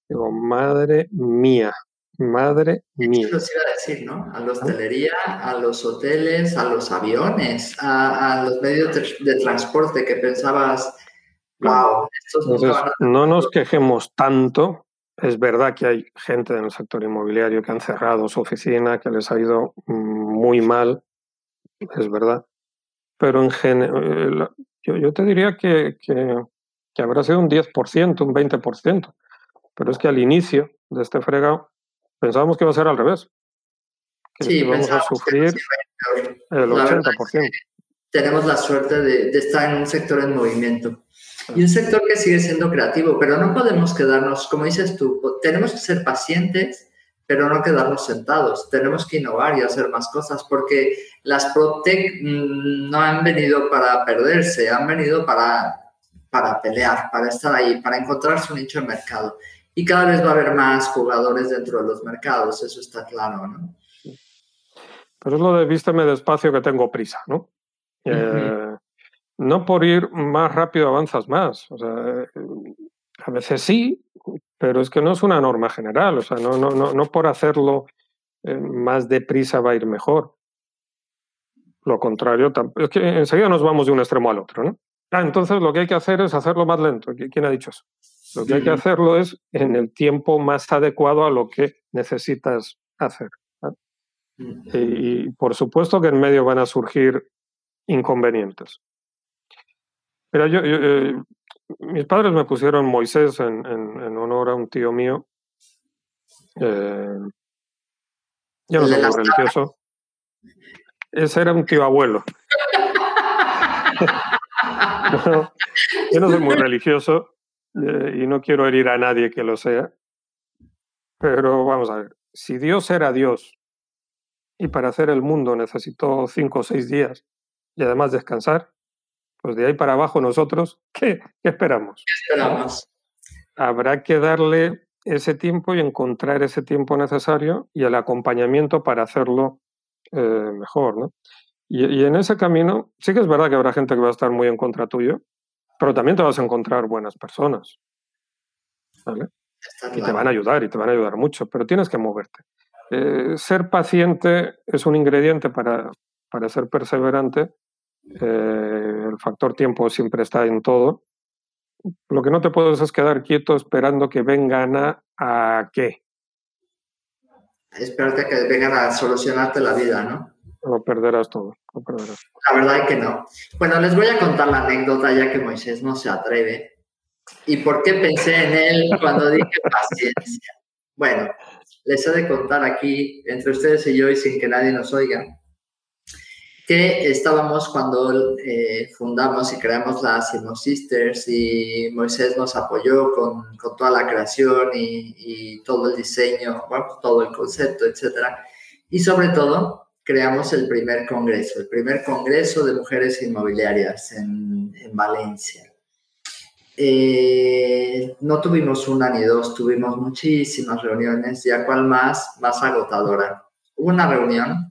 digo, madre mía, madre mía. Eso iba a decir, ¿no? A la hostelería, a los hoteles, a los aviones, a, los medios de, transporte que pensabas, wow, no nos (laughs) quejemos tanto es verdad que hay gente en el sector inmobiliario que han cerrado su oficina, que les ha ido mm, muy mal, es verdad. Pero en general, yo, te diría que, que, habrá sido un 10%, un 20%. Pero es que al inicio de este fregado pensábamos que iba a ser al revés. Que íbamos a sufrir el 80%. Tenemos la suerte de, de estar en un sector en movimiento. Y un sector que sigue siendo creativo, pero no podemos quedarnos, como dices tú, tenemos que ser pacientes, pero no quedarnos sentados. Tenemos que innovar y hacer más cosas porque las PropTech mm, no han venido para perderse, han venido para, para pelear, para estar ahí, para encontrar su nicho de mercado. Y cada vez va a haber más jugadores dentro de los mercados, eso está claro, ¿no? Pero es lo de vísteme despacio que tengo prisa, ¿no? eh, no por ir más rápido avanzas más. O sea, a veces sí, pero es que no es una norma general. O sea, no, no, no, no por hacerlo eh, más deprisa va a ir mejor. Lo contrario, es que enseguida nos vamos de un extremo al otro, ¿no? Ah, entonces lo que hay que hacer es hacerlo más lento. ¿Quién ha dicho eso? Lo que hay que hacerlo es en el tiempo más adecuado a lo que necesitas hacer. y, por supuesto que en medio van a surgir inconvenientes. Mira, yo, eh, mis padres me pusieron Moisés en, en, honor a un tío mío. Eh, yo no soy muy religioso. Ese era un tío abuelo. (laughs) yo no soy muy religioso eh, y no quiero herir a nadie que lo sea. Pero vamos a ver, si Dios era Dios y para hacer el mundo necesitó cinco o seis días y además descansar, pues de ahí para abajo nosotros, (laughs) ¿qué, esperamos? esperamos? Habrá que darle ese tiempo y encontrar ese tiempo necesario y el acompañamiento para hacerlo eh, mejor, ¿no? Y, en ese camino sí que es verdad que habrá gente que va a estar muy en contra tuyo, pero también te vas a encontrar buenas personas, ¿vale? Y te van a ayudar y te van a ayudar mucho, pero tienes que moverte. Eh, ser paciente es un ingrediente para, para ser perseverante eh, el factor tiempo siempre está en todo. Lo que no te puedes es quedar quieto esperando que vengan a, a qué. Esperarte que vengan a solucionarte la vida, ¿no? Lo perderás todo, La verdad es que no. Bueno, les voy a contar la anécdota ya que Moisés no se atreve. ¿Y por qué pensé en él cuando dije (laughs) paciencia? Bueno, les he de contar aquí, entre ustedes y yo, y sin que nadie nos oiga, que estábamos cuando eh, fundamos y creamos las Simo Sisters y Moisés nos apoyó con, con toda la creación y, y, todo el diseño, bueno, todo el concepto, etc. Y sobre todo, creamos el primer congreso, el primer congreso de mujeres inmobiliarias en, en Valencia. Eh, no tuvimos una ni dos, tuvimos muchísimas reuniones y a cual más, más agotadora. Hubo una reunión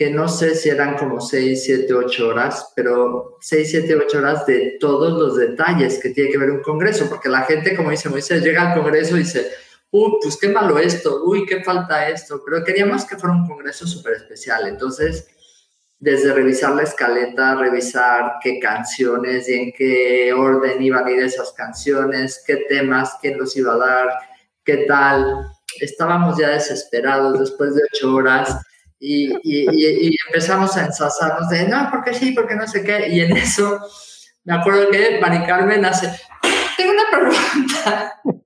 que no sé si eran como 6, 7, 8 horas, pero 6, 7, 8 horas de todos los detalles que tiene que ver un congreso, porque la gente, como dice Moisés, llega al congreso y dice, uy, pues qué malo esto, uy, qué falta esto, pero queríamos que fuera un congreso súper especial, entonces, desde revisar la escaleta, revisar qué canciones y en qué orden iban a ir esas canciones, qué temas, quién los iba a dar, qué tal, estábamos ya desesperados después de 8 horas Y, y, empezamos a ensasarnos de, no, porque sí, porque no sé qué. Y en eso me acuerdo que Mari Carmen hace, tengo una pregunta. (laughs)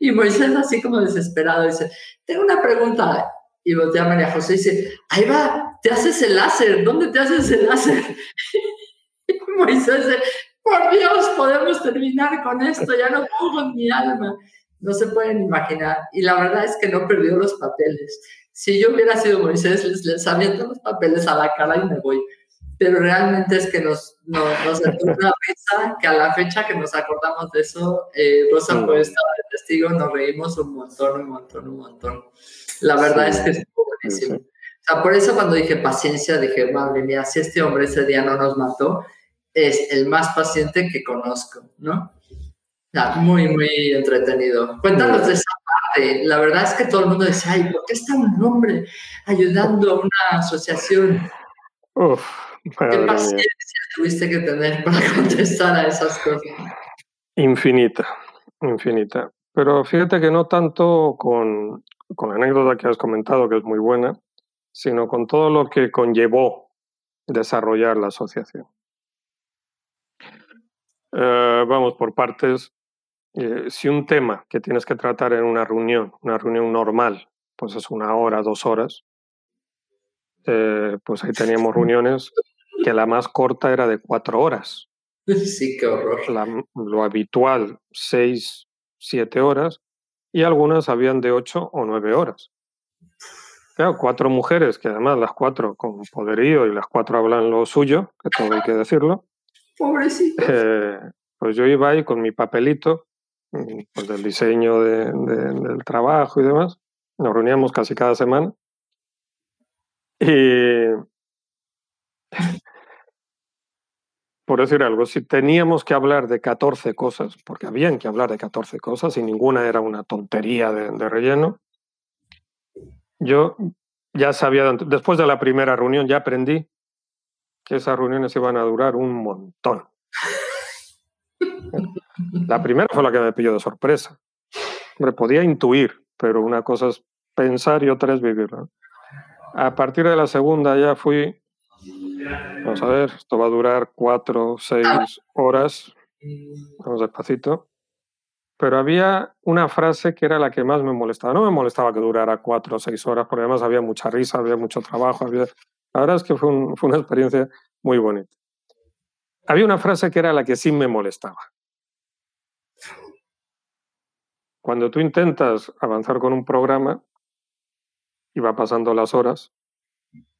Y Moisés así como desesperado dice, tengo una pregunta. Y voltea a María José y dice, ahí va, te haces el láser, ¿dónde te haces el láser? (laughs) Y Moisés dice, por Dios, podemos terminar con esto, ya no pongo mi alma. No se pueden imaginar. Y la verdad es que no perdió los papeles. Si yo hubiera sido Moisés, les, les aviento los papeles a la cara y me voy. Pero realmente es que nos, nos, nos una risa que a la fecha que nos acordamos de eso, eh, Rosa mm. puede estar de testigo, nos reímos un montón, un montón, un montón. La verdad es que estuvo buenísimo. O sea, por eso cuando dije paciencia, dije, madre mía, si este hombre ese día no nos mató, es el más paciente que conozco, ¿no? muy, muy entretenido. Cuéntanos de esa parte. La verdad es que todo el mundo dice, ay, ¿por qué está un hombre ayudando a una asociación? Uf, ¿Qué paciencia tuviste que tener para (laughs) contestar a esas cosas? Infinita, infinita. Pero fíjate que no tanto con, con la anécdota que has comentado, que es muy buena, sino con todo lo que conllevó desarrollar la asociación. Eh, vamos por partes. Eh, si un tema que tienes que tratar en una reunión, una reunión normal, pues es una hora, dos horas, eh, pues ahí teníamos (laughs) reuniones que la más corta era de cuatro horas. Sí, qué horror. lo habitual, seis, siete horas, y algunas habían de ocho o nueve horas. Claro, cuatro mujeres, que además las cuatro con poderío y las cuatro hablan lo suyo, que todo hay que decirlo. (laughs) Pobrecito. Eh, pues yo iba ahí con mi papelito, pues del diseño del trabajo y demás. Nos reuníamos casi cada semana. Y (laughs) por decir algo, si teníamos que hablar de 14 cosas, porque habían que hablar de 14 cosas y ninguna era una tontería de, de relleno, yo ya sabía, después de la primera reunión ya aprendí que esas reuniones iban a durar un montón. (laughs) La primera fue la que me pilló de sorpresa. Me podía intuir, pero una cosa es pensar y otra es vivirlo. A partir de la segunda ya fui, vamos a ver, esto va a durar cuatro, seis horas, vamos despacito. Pero había una frase que era la que más me molestaba. No me molestaba que durara cuatro o seis horas, porque además había mucha risa, había mucho trabajo. Había... La verdad es que fue, fue una experiencia muy bonita. Había una frase que era la que sí me molestaba. Cuando tú intentas avanzar con un programa y va pasando las horas,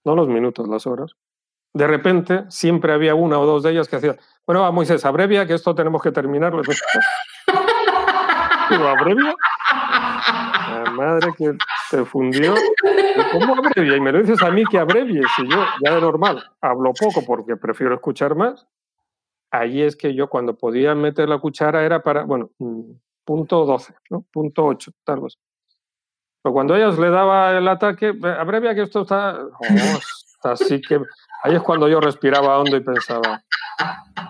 no los minutos, las horas, de repente siempre había una o dos de ellas que hacían, bueno, va Moisés, abrevia que esto tenemos que terminarlo. abrevia. La madre que te fundió. ¿Cómo abrevia? Y me lo dices a mí que abrevie, si yo ya de normal hablo poco porque prefiero escuchar más. Ahí es que yo cuando podía meter la cuchara era para, bueno, mm, punto 12, ¿no? Punto 8, tal vez. Pero cuando ellas le daba el ataque, abrevia que esto está, oh, así que ahí es cuando yo respiraba hondo y pensaba,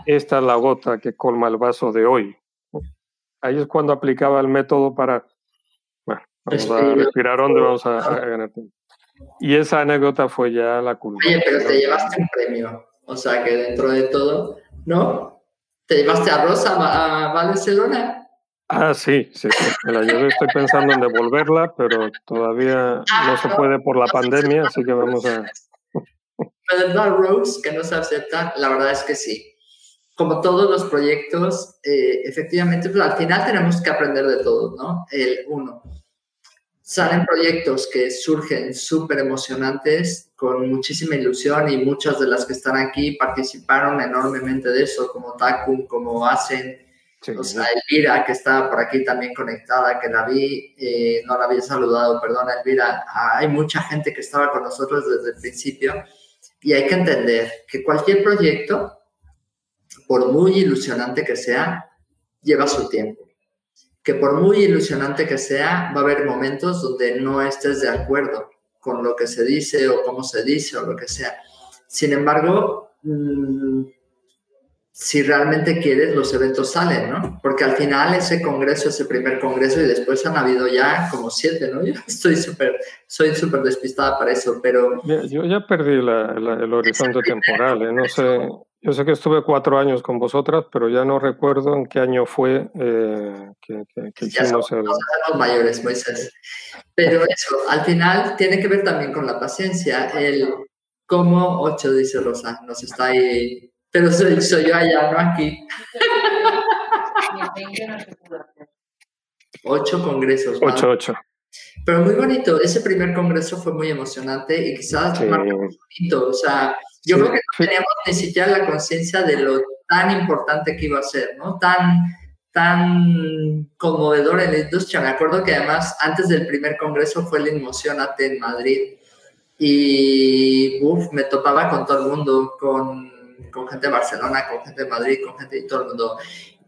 esta es la gota que colma el vaso de hoy. Ahí es cuando aplicaba el método para, bueno, vamos a respirar hondo y vamos a, ganar tiempo. Y esa anécdota fue ya la culpa. Oye, pero te llevaste un premio. O sea que dentro de todo, ¿no? ¿Te llevaste a Rosa a Barcelona? Ah, sí, sí, sí. La estoy pensando en devolverla, pero todavía no se puede por la pandemia, así que vamos a... ¿Verdad, Rose, que no se acepta? La verdad es que sí. Como todos los proyectos, eh, efectivamente, pues al final tenemos que aprender de todo, ¿no? El uno. Salen proyectos que surgen súper emocionantes, con muchísima ilusión, y muchas de las que están aquí participaron enormemente de eso, como Takum, como Hacen o sea, Elvira, que está por aquí también conectada, que la vi, eh, no la había saludado, perdona Elvira, hay mucha gente que estaba con nosotros desde el principio y hay que entender que cualquier proyecto, por muy ilusionante que sea, lleva su tiempo. Que por muy ilusionante que sea, va a haber momentos donde no estés de acuerdo con lo que se dice o cómo se dice o lo que sea. Sin embargo, mm, si realmente quieres, los eventos salen, ¿no? Porque al final ese congreso, ese primer congreso, y después han habido ya como siete, ¿no? (laughs) Yo estoy súper, soy súper despistada para eso, pero... Yo ya perdí el horizonte temporal, ¿eh? No sé, yo sé que estuve cuatro años con vosotras, pero ya no recuerdo en qué año fue eh, que, hicimos el... mayores, Moisés. Pero eso, al final tiene que ver también con la paciencia, el cómo, ocho, dice Rosa, nos está ahí pero soy, soy yo allá, no aquí. ocho congresos. Ocho, ocho. Pero muy bonito, ese primer congreso fue muy emocionante y quizás más bonito. O sea, yo creo que no teníamos ni siquiera la conciencia de lo tan importante que iba a ser, ¿no? Tan, tan conmovedor en la industria. Me acuerdo que además antes del primer congreso fue la Inmocionate en Madrid y uf, me topaba con todo el mundo, con con gente de Barcelona, con gente de Madrid, con gente de todo el mundo.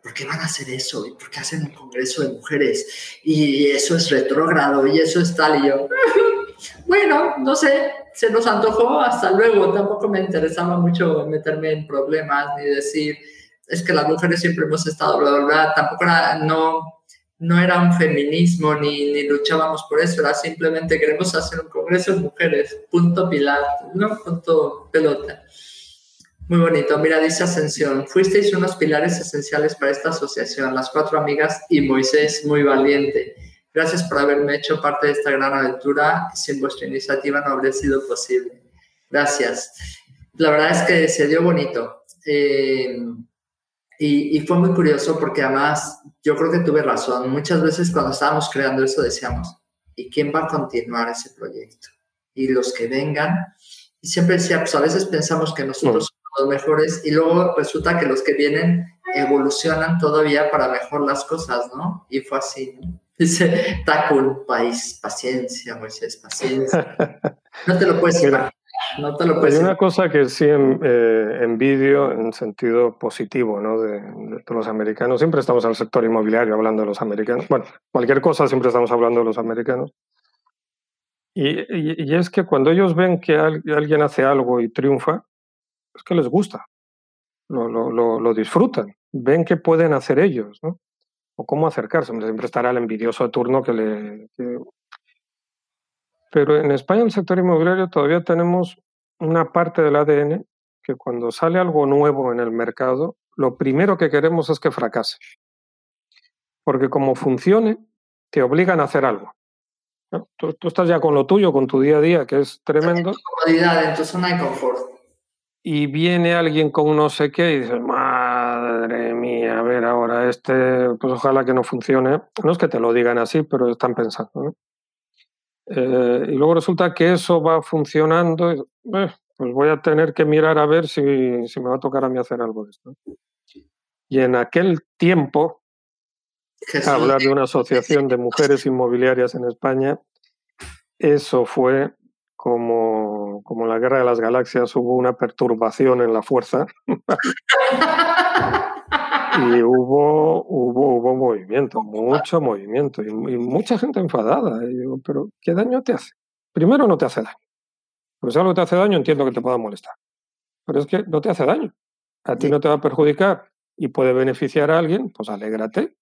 ¿Por qué van a hacer eso? ¿Y por qué hacen un congreso de mujeres? Y eso es retrógrado y eso es tal. Y yo, (laughs) bueno, no sé, se nos antojó, hasta luego. Tampoco me interesaba mucho meterme en problemas ni decir, es que las mujeres siempre hemos estado, bla, bla, bla. Tampoco era, no, no era un feminismo ni, ni luchábamos por eso, era simplemente queremos hacer un congreso de mujeres, punto pilar, no punto pelota. Muy bonito. Mira, dice Ascensión, fuisteis unos pilares esenciales para esta asociación, las cuatro amigas y Moisés, muy valiente. Gracias por haberme hecho parte de esta gran aventura. Sin vuestra iniciativa no habría sido posible. Gracias. La verdad es que se dio bonito. Eh, y, y, fue muy curioso porque además yo creo que tuve razón. Muchas veces cuando estábamos creando eso decíamos, ¿y quién va a continuar ese proyecto? Y los que vengan. Y siempre decía, pues a veces pensamos que nosotros los mejores y luego resulta que los que vienen evolucionan todavía para mejor las cosas, ¿no? Y fue así, ¿no? Dice, Takul, país, paciencia, Moisés, paciencia. (laughs) No te lo puedes decir. No te lo puedes Hay una cosa que sí eh, envidio en sentido positivo ¿no? de, de, los americanos. Siempre estamos en el sector inmobiliario hablando de los americanos. Bueno, cualquier cosa siempre estamos hablando de los americanos. Y, y, y es que cuando ellos ven que alguien hace algo y triunfa, es que les gusta, lo, lo, lo, disfrutan, ven qué pueden hacer ellos, ¿no? O cómo acercarse. Siempre estará el envidioso de turno que le... Pero en España, en el sector inmobiliario, todavía tenemos una parte del ADN que cuando sale algo nuevo en el mercado, lo primero que queremos es que fracase. Porque como funcione, te obligan a hacer algo. Tú, tú, estás ya con lo tuyo, con tu día a día, que es tremendo. Comodidad, en tu zona de confort y viene alguien con no sé qué y dices, madre mía, a ver ahora este, pues ojalá que no funcione. No es que te lo digan así, pero están pensando. ¿no? Eh, y luego resulta que eso va funcionando, eh, pues voy a tener que mirar a ver si, si, me va a tocar a mí hacer algo de esto. Y en aquel tiempo, hablar de una asociación de mujeres inmobiliarias en España, eso fue como, como la guerra de las galaxias hubo una perturbación en la fuerza (laughs) y hubo, hubo, hubo movimiento, mucho movimiento y, y mucha gente enfadada. Y digo, pero ¿qué daño te hace? Primero no te hace daño. Pero si algo te hace daño, entiendo que te pueda molestar. Pero es que no te hace daño. A ti no te va a perjudicar y puede beneficiar a alguien, pues alégrate.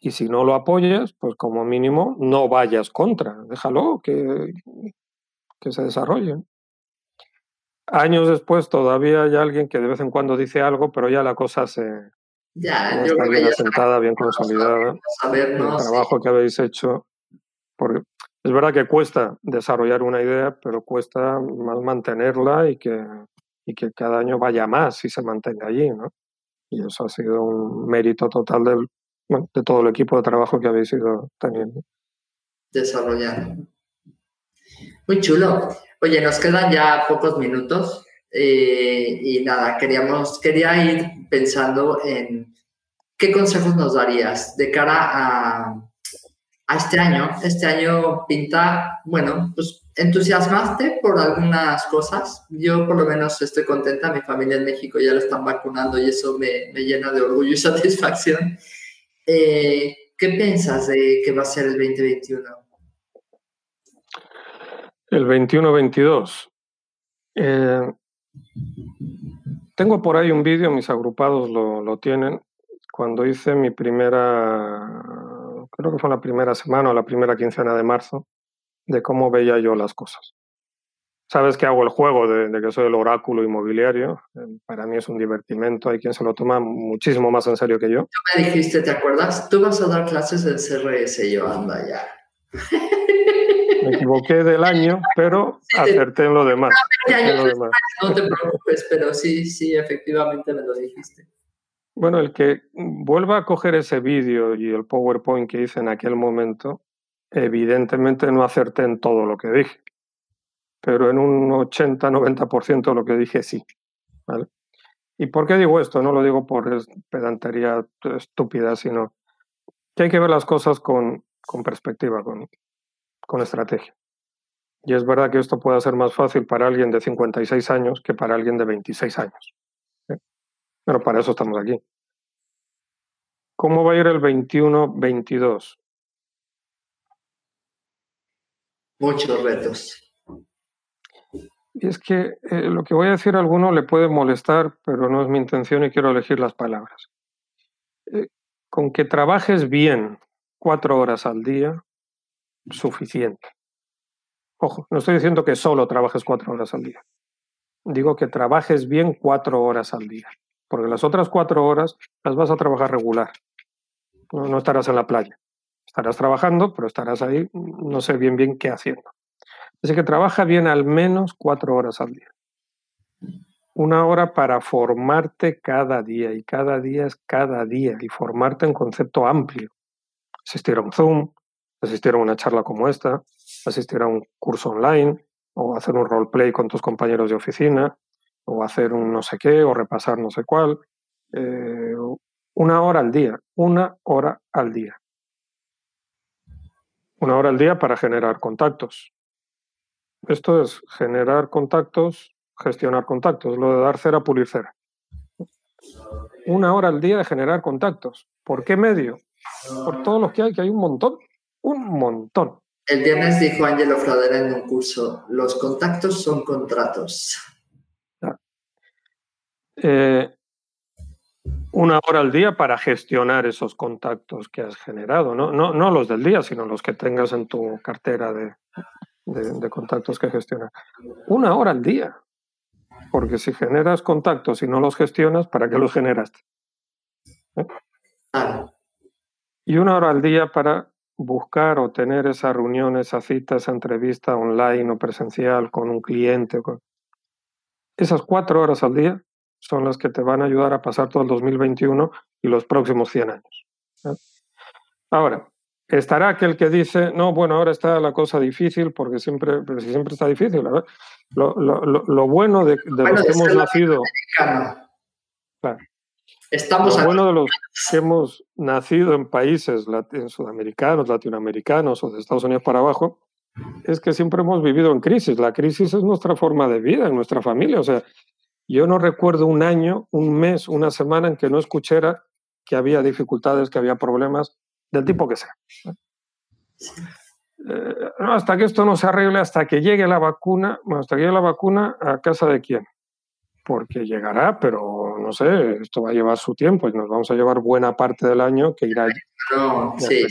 Y si no lo apoyas, pues como mínimo no vayas contra, déjalo que, que se desarrolle. Años después todavía hay alguien que de vez en cuando dice algo, pero ya la cosa se ya, está bien asentada, bien consolidada. el trabajo que habéis hecho, porque es verdad que cuesta desarrollar una idea, pero cuesta más mantenerla y que, y que cada año vaya más y se mantenga allí, ¿no? Y eso ha sido un mérito total del, bueno, de todo el equipo de trabajo que habéis ido teniendo. Desarrollando. Muy chulo. Oye, nos quedan ya pocos minutos eh, y nada, queríamos, quería ir pensando en qué consejos nos darías de cara a, a este año. Este año pinta, bueno, pues entusiasmaste por algunas cosas. Yo por lo menos estoy contenta, mi familia en México ya la están vacunando y eso me, me llena de orgullo y (laughs) satisfacción. Eh, ¿Qué piensas de que va a ser el 2021? El 21-22. Eh, tengo por ahí un vídeo, mis agrupados lo, lo tienen, cuando hice mi primera, creo que fue la primera semana o la primera quincena de marzo, de cómo veía yo las cosas. Sabes que hago el juego de, que soy el oráculo inmobiliario. Eh, para mí es un divertimento. Hay quien se lo toma muchísimo más en serio que yo. Tú me dijiste, ¿te acuerdas? Tú vas a dar clases de CRS. Yo, anda ya. (laughs) Me equivoqué del año, pero acerté en lo demás. No te preocupes, pero sí, sí, efectivamente me lo dijiste. Bueno, el que vuelva a coger ese vídeo y el PowerPoint que hice en aquel momento, evidentemente no acerté en todo lo que dije pero en un 80-90% de lo que dije sí. ¿Y por qué digo esto? No lo digo por pedantería estúpida, sino que hay que ver las cosas con, con perspectiva, con, con estrategia. Y es verdad que esto puede ser más fácil para alguien de 56 años que para alguien de 26 años. Pero para eso estamos aquí. ¿Cómo va a ir el 21-22? Muchos retos. Y es que eh, lo que voy a decir a alguno le puede molestar, pero no es mi intención y quiero elegir las palabras. Eh, con que trabajes bien cuatro horas al día, suficiente. Ojo, no estoy diciendo que solo trabajes cuatro horas al día. Digo que trabajes bien cuatro horas al día, porque las otras cuatro horas las vas a trabajar regular. no estarás en la playa. Estarás trabajando, pero estarás ahí, no sé bien bien qué haciendo. Así que trabaja bien al menos cuatro horas al día. Una hora para formarte cada día y cada día es cada día y formarte en concepto amplio. Asistir a un Zoom, asistir a una charla como esta, asistir a un curso online o hacer un roleplay con tus compañeros de oficina o hacer un no sé qué o repasar no sé cuál. Eh, una hora al día, una hora al día. Una hora al día para generar contactos, esto es generar contactos, gestionar contactos, lo de dar cera, pulir cera. Una hora al día de generar contactos. ¿Por qué medio? Por todos los que hay, que hay un montón, un montón. El viernes dijo Angelo Fradera en un curso, los contactos son contratos. Eh, una hora al día para gestionar esos contactos que has generado, ¿no? No, no los del día, sino los que tengas en tu cartera de, de, contactos que gestionas. Una hora al día. Porque si generas contactos y no los gestionas, ¿para qué los generaste? ¿Eh? Y una hora al día para buscar o tener esa reunión, esa cita, esa entrevista online o presencial con un cliente. Esas cuatro horas al día son las que te van a ayudar a pasar todo el 2021 y los próximos 100 años. ¿eh? Ahora, estará aquel que dice, no, bueno, ahora está la cosa difícil porque siempre, pero si siempre está difícil. Lo, lo, lo, bueno de, los que hemos nacido... Estamos lo bueno de los que hemos nacido en países sudamericanos, latinoamericanos o de Estados Unidos para abajo, es que siempre hemos vivido en crisis. La crisis es nuestra forma de vida, en nuestra familia. O sea, yo no recuerdo un año, un mes, una semana en que no escuchara que había dificultades, que había problemas del tipo que sea. Eh, hasta que esto no se arregle, hasta que llegue la vacuna, hasta que llegue la vacuna, ¿a casa de quién? Porque llegará, pero no sé, esto va a llevar su tiempo y nos vamos a llevar buena parte del año que irá no, sí.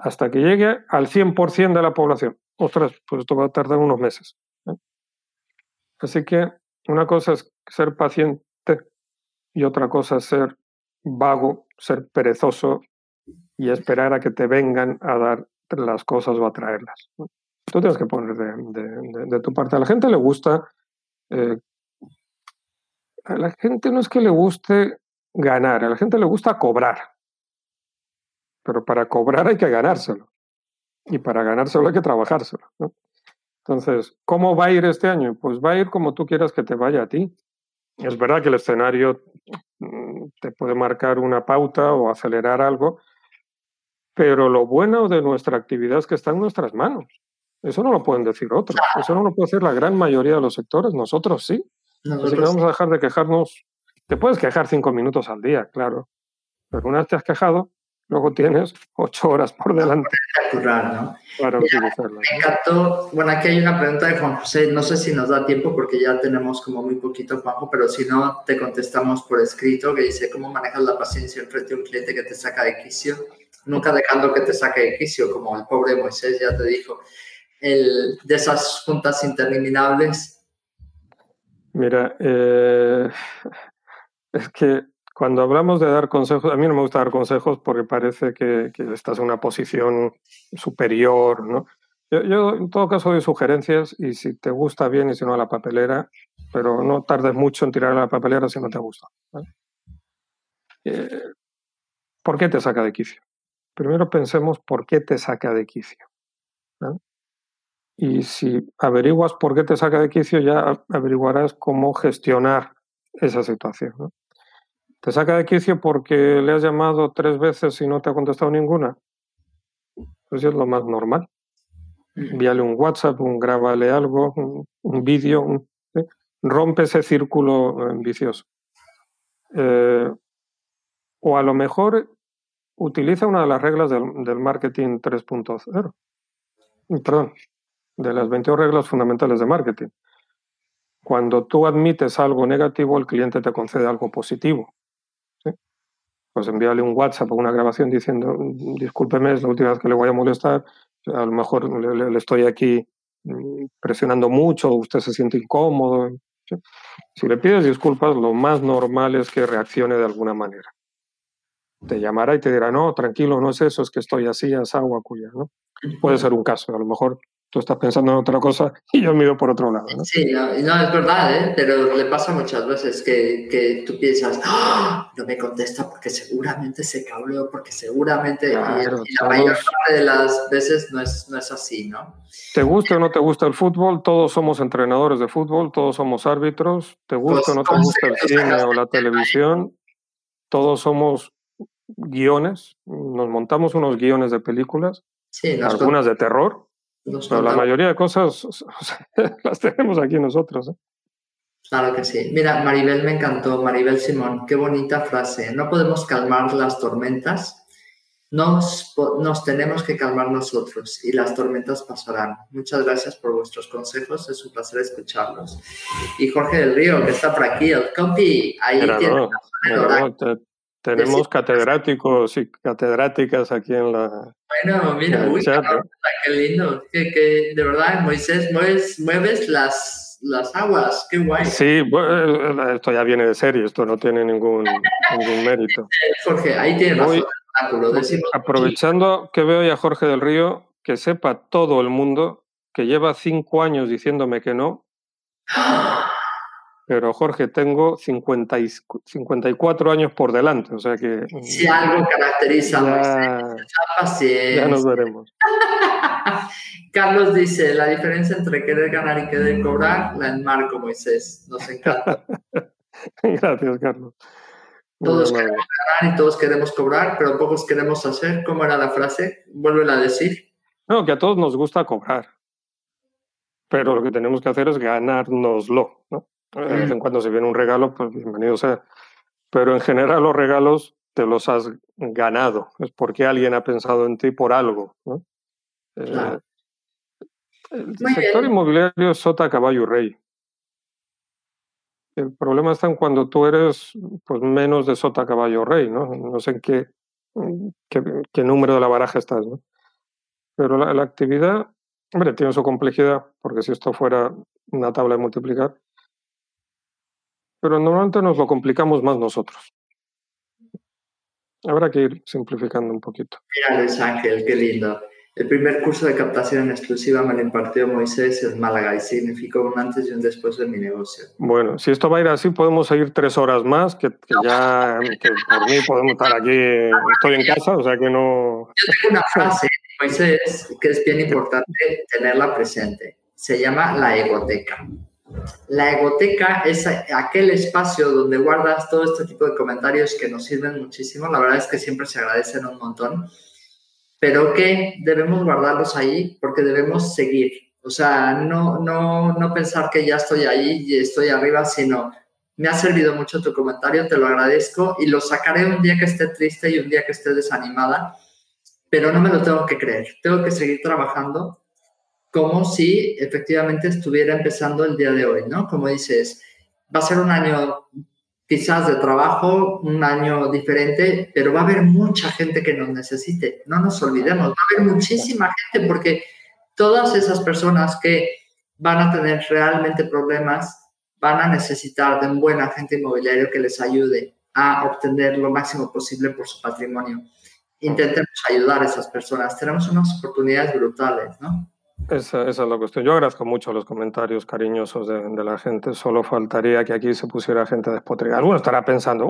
hasta que llegue al 100% de la población. Ostras, pues esto va a tardar unos meses. Así que una cosa es ser paciente y otra cosa es ser vago, ser perezoso y esperar a que te vengan a dar las cosas o a traerlas. Tú tienes que poner de, tu parte. A la gente le gusta, eh, a la gente no es que le guste ganar, a la gente le gusta cobrar. Pero para cobrar hay que ganárselo. Y para ganárselo hay que trabajárselo. Entonces, ¿cómo va a ir este año? Pues va a ir como tú quieras que te vaya a ti. Es verdad que el escenario mm, te puede marcar una pauta o acelerar algo, pero lo bueno de nuestra actividad es que está en nuestras manos. Eso no lo pueden decir otros. Eso no lo puede decir la gran mayoría de los sectores. Nosotros sí. Así que vamos a dejar de quejarnos. Te puedes quejar cinco minutos al día, claro. Pero una vez te has quejado, luego tienes ocho horas por delante. ¿no? Para utilizarlo. Me encantó. Bueno, aquí hay una pregunta de Juan José. No sé si nos da tiempo porque ya tenemos como muy poquito, Juanjo, pero si no, te contestamos por escrito que dice cómo manejas la paciencia frente a un cliente que te saca de quicio. Nunca dejando que te saque de quicio, como el pobre Moisés ya te dijo. El, de esas juntas interminables. Mira, eh, es que cuando hablamos de dar consejos, a mí no me gusta dar consejos porque parece que, estás en una posición superior, ¿no? Yo, en todo caso doy sugerencias y si te gusta bien y si no a la papelera, pero no tardes mucho en tirar a la papelera si no te gusta. Eh, ¿Por qué te saca de quicio? Primero pensemos por qué te saca de quicio. Y si averiguas por qué te saca de quicio, ya averiguarás cómo gestionar esa situación. ¿no? ¿Te saca de quicio porque le has llamado tres veces y no te ha contestado ninguna? Pues es lo más normal. Envíale un WhatsApp, un grábale algo, un, vídeo, rompe ese círculo eh, vicioso. Eh, o a lo mejor utiliza una de las reglas del, del marketing 3.0. Perdón, de las 22 reglas fundamentales de marketing. Cuando tú admites algo negativo, el cliente te concede algo positivo pues envíale un WhatsApp o una grabación diciendo, discúlpeme, es la última vez que le voy a molestar, a lo mejor le, estoy aquí mm, presionando mucho, usted se siente incómodo. Si le pides disculpas, lo más normal es que reaccione de alguna manera. Te llamará y te dirá, no, tranquilo, no es eso, es que estoy así, asagua, cuya, ¿no? Puede ser un caso, a lo mejor tú estás pensando en otra cosa (laughs) y yo miro por otro lado. ¿no? Sí, no, es verdad, ¿eh? pero le pasa muchas veces que, que tú piensas, ¡Ah! no me contesta porque seguramente se cableó, porque seguramente... y, la mayor parte de las veces no es, no es así, ¿no? ¿Te gusta o no te gusta el fútbol? Todos somos entrenadores de fútbol, todos somos árbitros. ¿Te gusta o no te gusta el cine o la televisión? Todos somos guiones, nos montamos unos guiones de películas, sí, algunas de terror, pero la mayoría de cosas (laughs) las tenemos aquí nosotros. ¿eh? Claro que sí. Mira, Maribel me encantó, Maribel Simón, qué bonita frase. No podemos calmar las tormentas, nos, nos tenemos que calmar nosotros y las tormentas pasarán. Muchas gracias por vuestros consejos, es un placer escucharlos. Y Jorge del Río, que está por aquí, el compi, ahí tiene tenemos catedráticos y catedráticas aquí en la. Bueno, mira, uy, qué lindo. Que, de verdad, Moisés, mueves, mueves las, las aguas, qué guay. Sí, bueno, esto ya viene de serie, esto no tiene ningún, ningún mérito. (laughs) Jorge, ahí tiene razón. aprovechando que veo ya a Jorge del Río, que sepa todo el mundo que lleva cinco años diciéndome que no. Pero Jorge, tengo 50 y, 54 años por delante, o sea que... Si algo caracteriza ya, ya nos veremos. (laughs) Carlos dice, la diferencia entre querer ganar y querer cobrar la enmarco, Moisés. Nos encanta. (laughs) Gracias, Carlos. Todos queremos ganar y todos queremos cobrar, pero pocos queremos hacer. ¿Cómo era la frase? Vuelve a decir. No, que a todos nos gusta cobrar. Pero lo que tenemos que hacer es ganárnoslo, ¿no? De vez en cuando se viene un regalo, pues bienvenido sea. Pero en general los regalos te los has ganado. Es porque alguien ha pensado en ti por algo. Eh, el sector inmobiliario es sota, caballo y rey. El problema está en cuando tú eres pues, menos de sota, caballo, rey, ¿no? No sé en qué, qué, número de la baraja estás, ¿no? Pero la, la, actividad, hombre, tiene su complejidad, porque si esto fuera una tabla de multiplicar, pero normalmente nos lo complicamos más nosotros. Habrá que ir simplificando un poquito. Mira, Luis Ángel, qué lindo. El primer curso de captación exclusiva me lo impartió Moisés en Málaga y significó un antes y un después de mi negocio. Bueno, si esto va a ir así, podemos seguir tres horas más, que, ya que por mí podemos estar aquí. Estoy en casa, o sea que no. Yo tengo una frase, Moisés, que es bien importante tenerla presente. Se llama la egoteca. La egoteca es aquel espacio donde guardas todo este tipo de comentarios que nos sirven muchísimo. La verdad es que siempre se agradecen un montón, pero que debemos guardarlos ahí porque debemos seguir. O sea, no, no, no pensar que ya estoy ahí y estoy arriba, sino Me ha servido mucho tu comentario, te lo agradezco y lo sacaré un día que esté triste y un día que esté desanimada, pero no me lo tengo que creer. Tengo que seguir trabajando como si efectivamente estuviera empezando el día de hoy, ¿no? Como dices, va a ser un año quizás de trabajo, un año diferente, pero va a haber mucha gente que nos necesite. No nos olvidemos, va a haber muchísima gente porque todas esas personas que van a tener realmente problemas van a necesitar de un buen agente inmobiliario que les ayude a obtener lo máximo posible por su patrimonio. Intentemos ayudar a esas personas. Tenemos unas oportunidades brutales, ¿no? Esa, esa, es la cuestión. Yo agradezco mucho los comentarios cariñosos de, de, la gente. Solo faltaría que aquí se pusiera gente despotricar. Alguno estará pensando,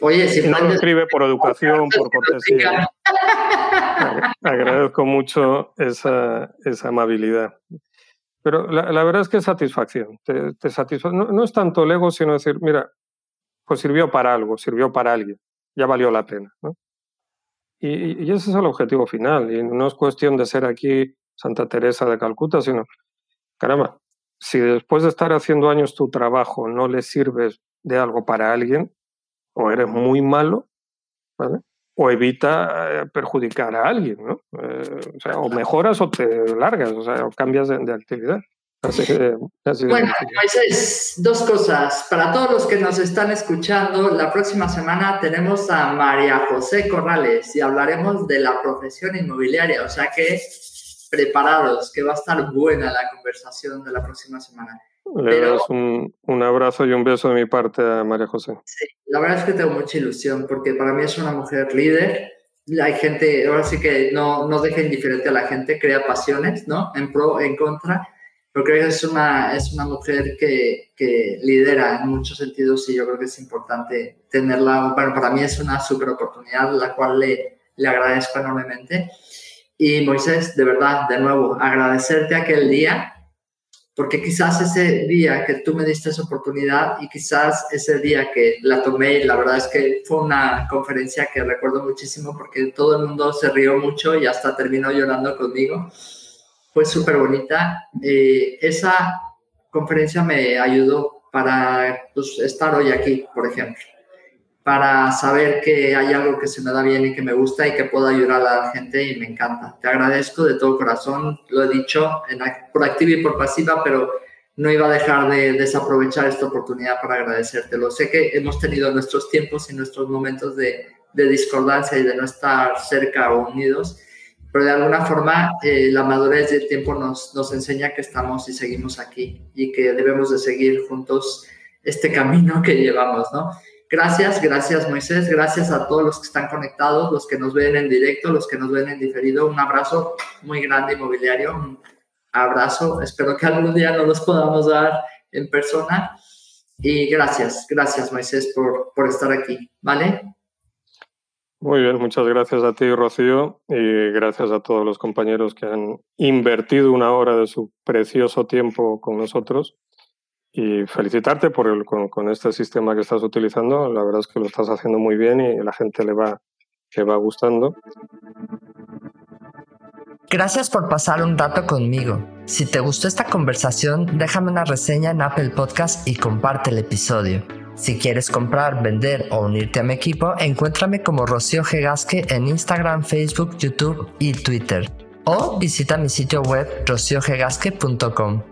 oye, si no lo escribe por educación, (laughs) por cortesía. agradezco mucho esa, esa amabilidad. Pero la, la, verdad es que es satisfacción. Te, te satisfa no, no, es tanto el ego, sino decir, mira, pues sirvió para algo, sirvió para alguien. Ya valió la pena. ¿no? Y, y ese es el objetivo final. Y no es cuestión de ser aquí Santa Teresa de Calcuta, sino, caramba, si después de estar haciendo años tu trabajo no le sirves de algo para alguien, o eres muy malo, ¿vale? o evita eh, perjudicar a alguien, ¿no? Eh, o, sea, o mejoras o te largas, o sea, o cambias de, de actividad. Así, así bueno, Moisés, dos cosas. Para todos los que nos están escuchando, la próxima semana tenemos a María José Corrales y hablaremos de la profesión inmobiliaria. O sea que preparados, que va a estar buena la conversación de la próxima semana. Le Pero, das un, un, abrazo y un beso de mi parte a María José. Sí, la verdad es que tengo mucha ilusión porque para mí es una mujer líder. Hay gente, ahora sí que no, no deja indiferente a la gente, crea pasiones, ¿no? En pro, en contra. Pero creo que es una, es una mujer que, que lidera en muchos sentidos y yo creo que es importante tenerla. Bueno, para mí es una súper oportunidad, la cual le, le agradezco enormemente. Y Moisés, de verdad, de nuevo, agradecerte aquel día, porque quizás ese día que tú me diste esa oportunidad y quizás ese día que la tomé, y la verdad es que fue una conferencia que recuerdo muchísimo porque todo el mundo se rió mucho y hasta terminó llorando conmigo. Fue súper bonita. Eh, esa conferencia me ayudó para pues, estar hoy aquí, por ejemplo para saber que hay algo que se me da bien y que me gusta y que puedo ayudar a la gente y me encanta. Te agradezco de todo corazón, lo he dicho en, por activa y por pasiva, pero no iba a dejar de desaprovechar esta oportunidad para agradecértelo. Sé que hemos tenido nuestros tiempos y nuestros momentos de, discordancia y de no estar cerca o unidos, pero de alguna forma eh, la madurez del tiempo nos, nos enseña que estamos y seguimos aquí y que debemos de seguir juntos este camino que llevamos, ¿no? Gracias, gracias Moisés, gracias a todos los que están conectados, los que nos ven en directo, los que nos ven en diferido. Un abrazo muy grande inmobiliario, un abrazo. Espero que algún día nos los podamos dar en persona. Y gracias, gracias Moisés por, por estar aquí, ¿vale? Muy bien, muchas gracias a ti, Rocío, y gracias a todos los compañeros que han invertido una hora de su precioso tiempo con nosotros y felicitarte por el, con, este sistema que estás utilizando. La verdad es que lo estás haciendo muy bien y la gente le va, le va gustando. Gracias por pasar un rato conmigo. Si te gustó esta conversación, déjame una reseña en Apple Podcast y comparte el episodio. Si quieres comprar, vender o unirte a mi equipo, encuéntrame como Rocío Gegasque en Instagram, Facebook, YouTube y Twitter. O visita mi sitio web rociogegasque.com.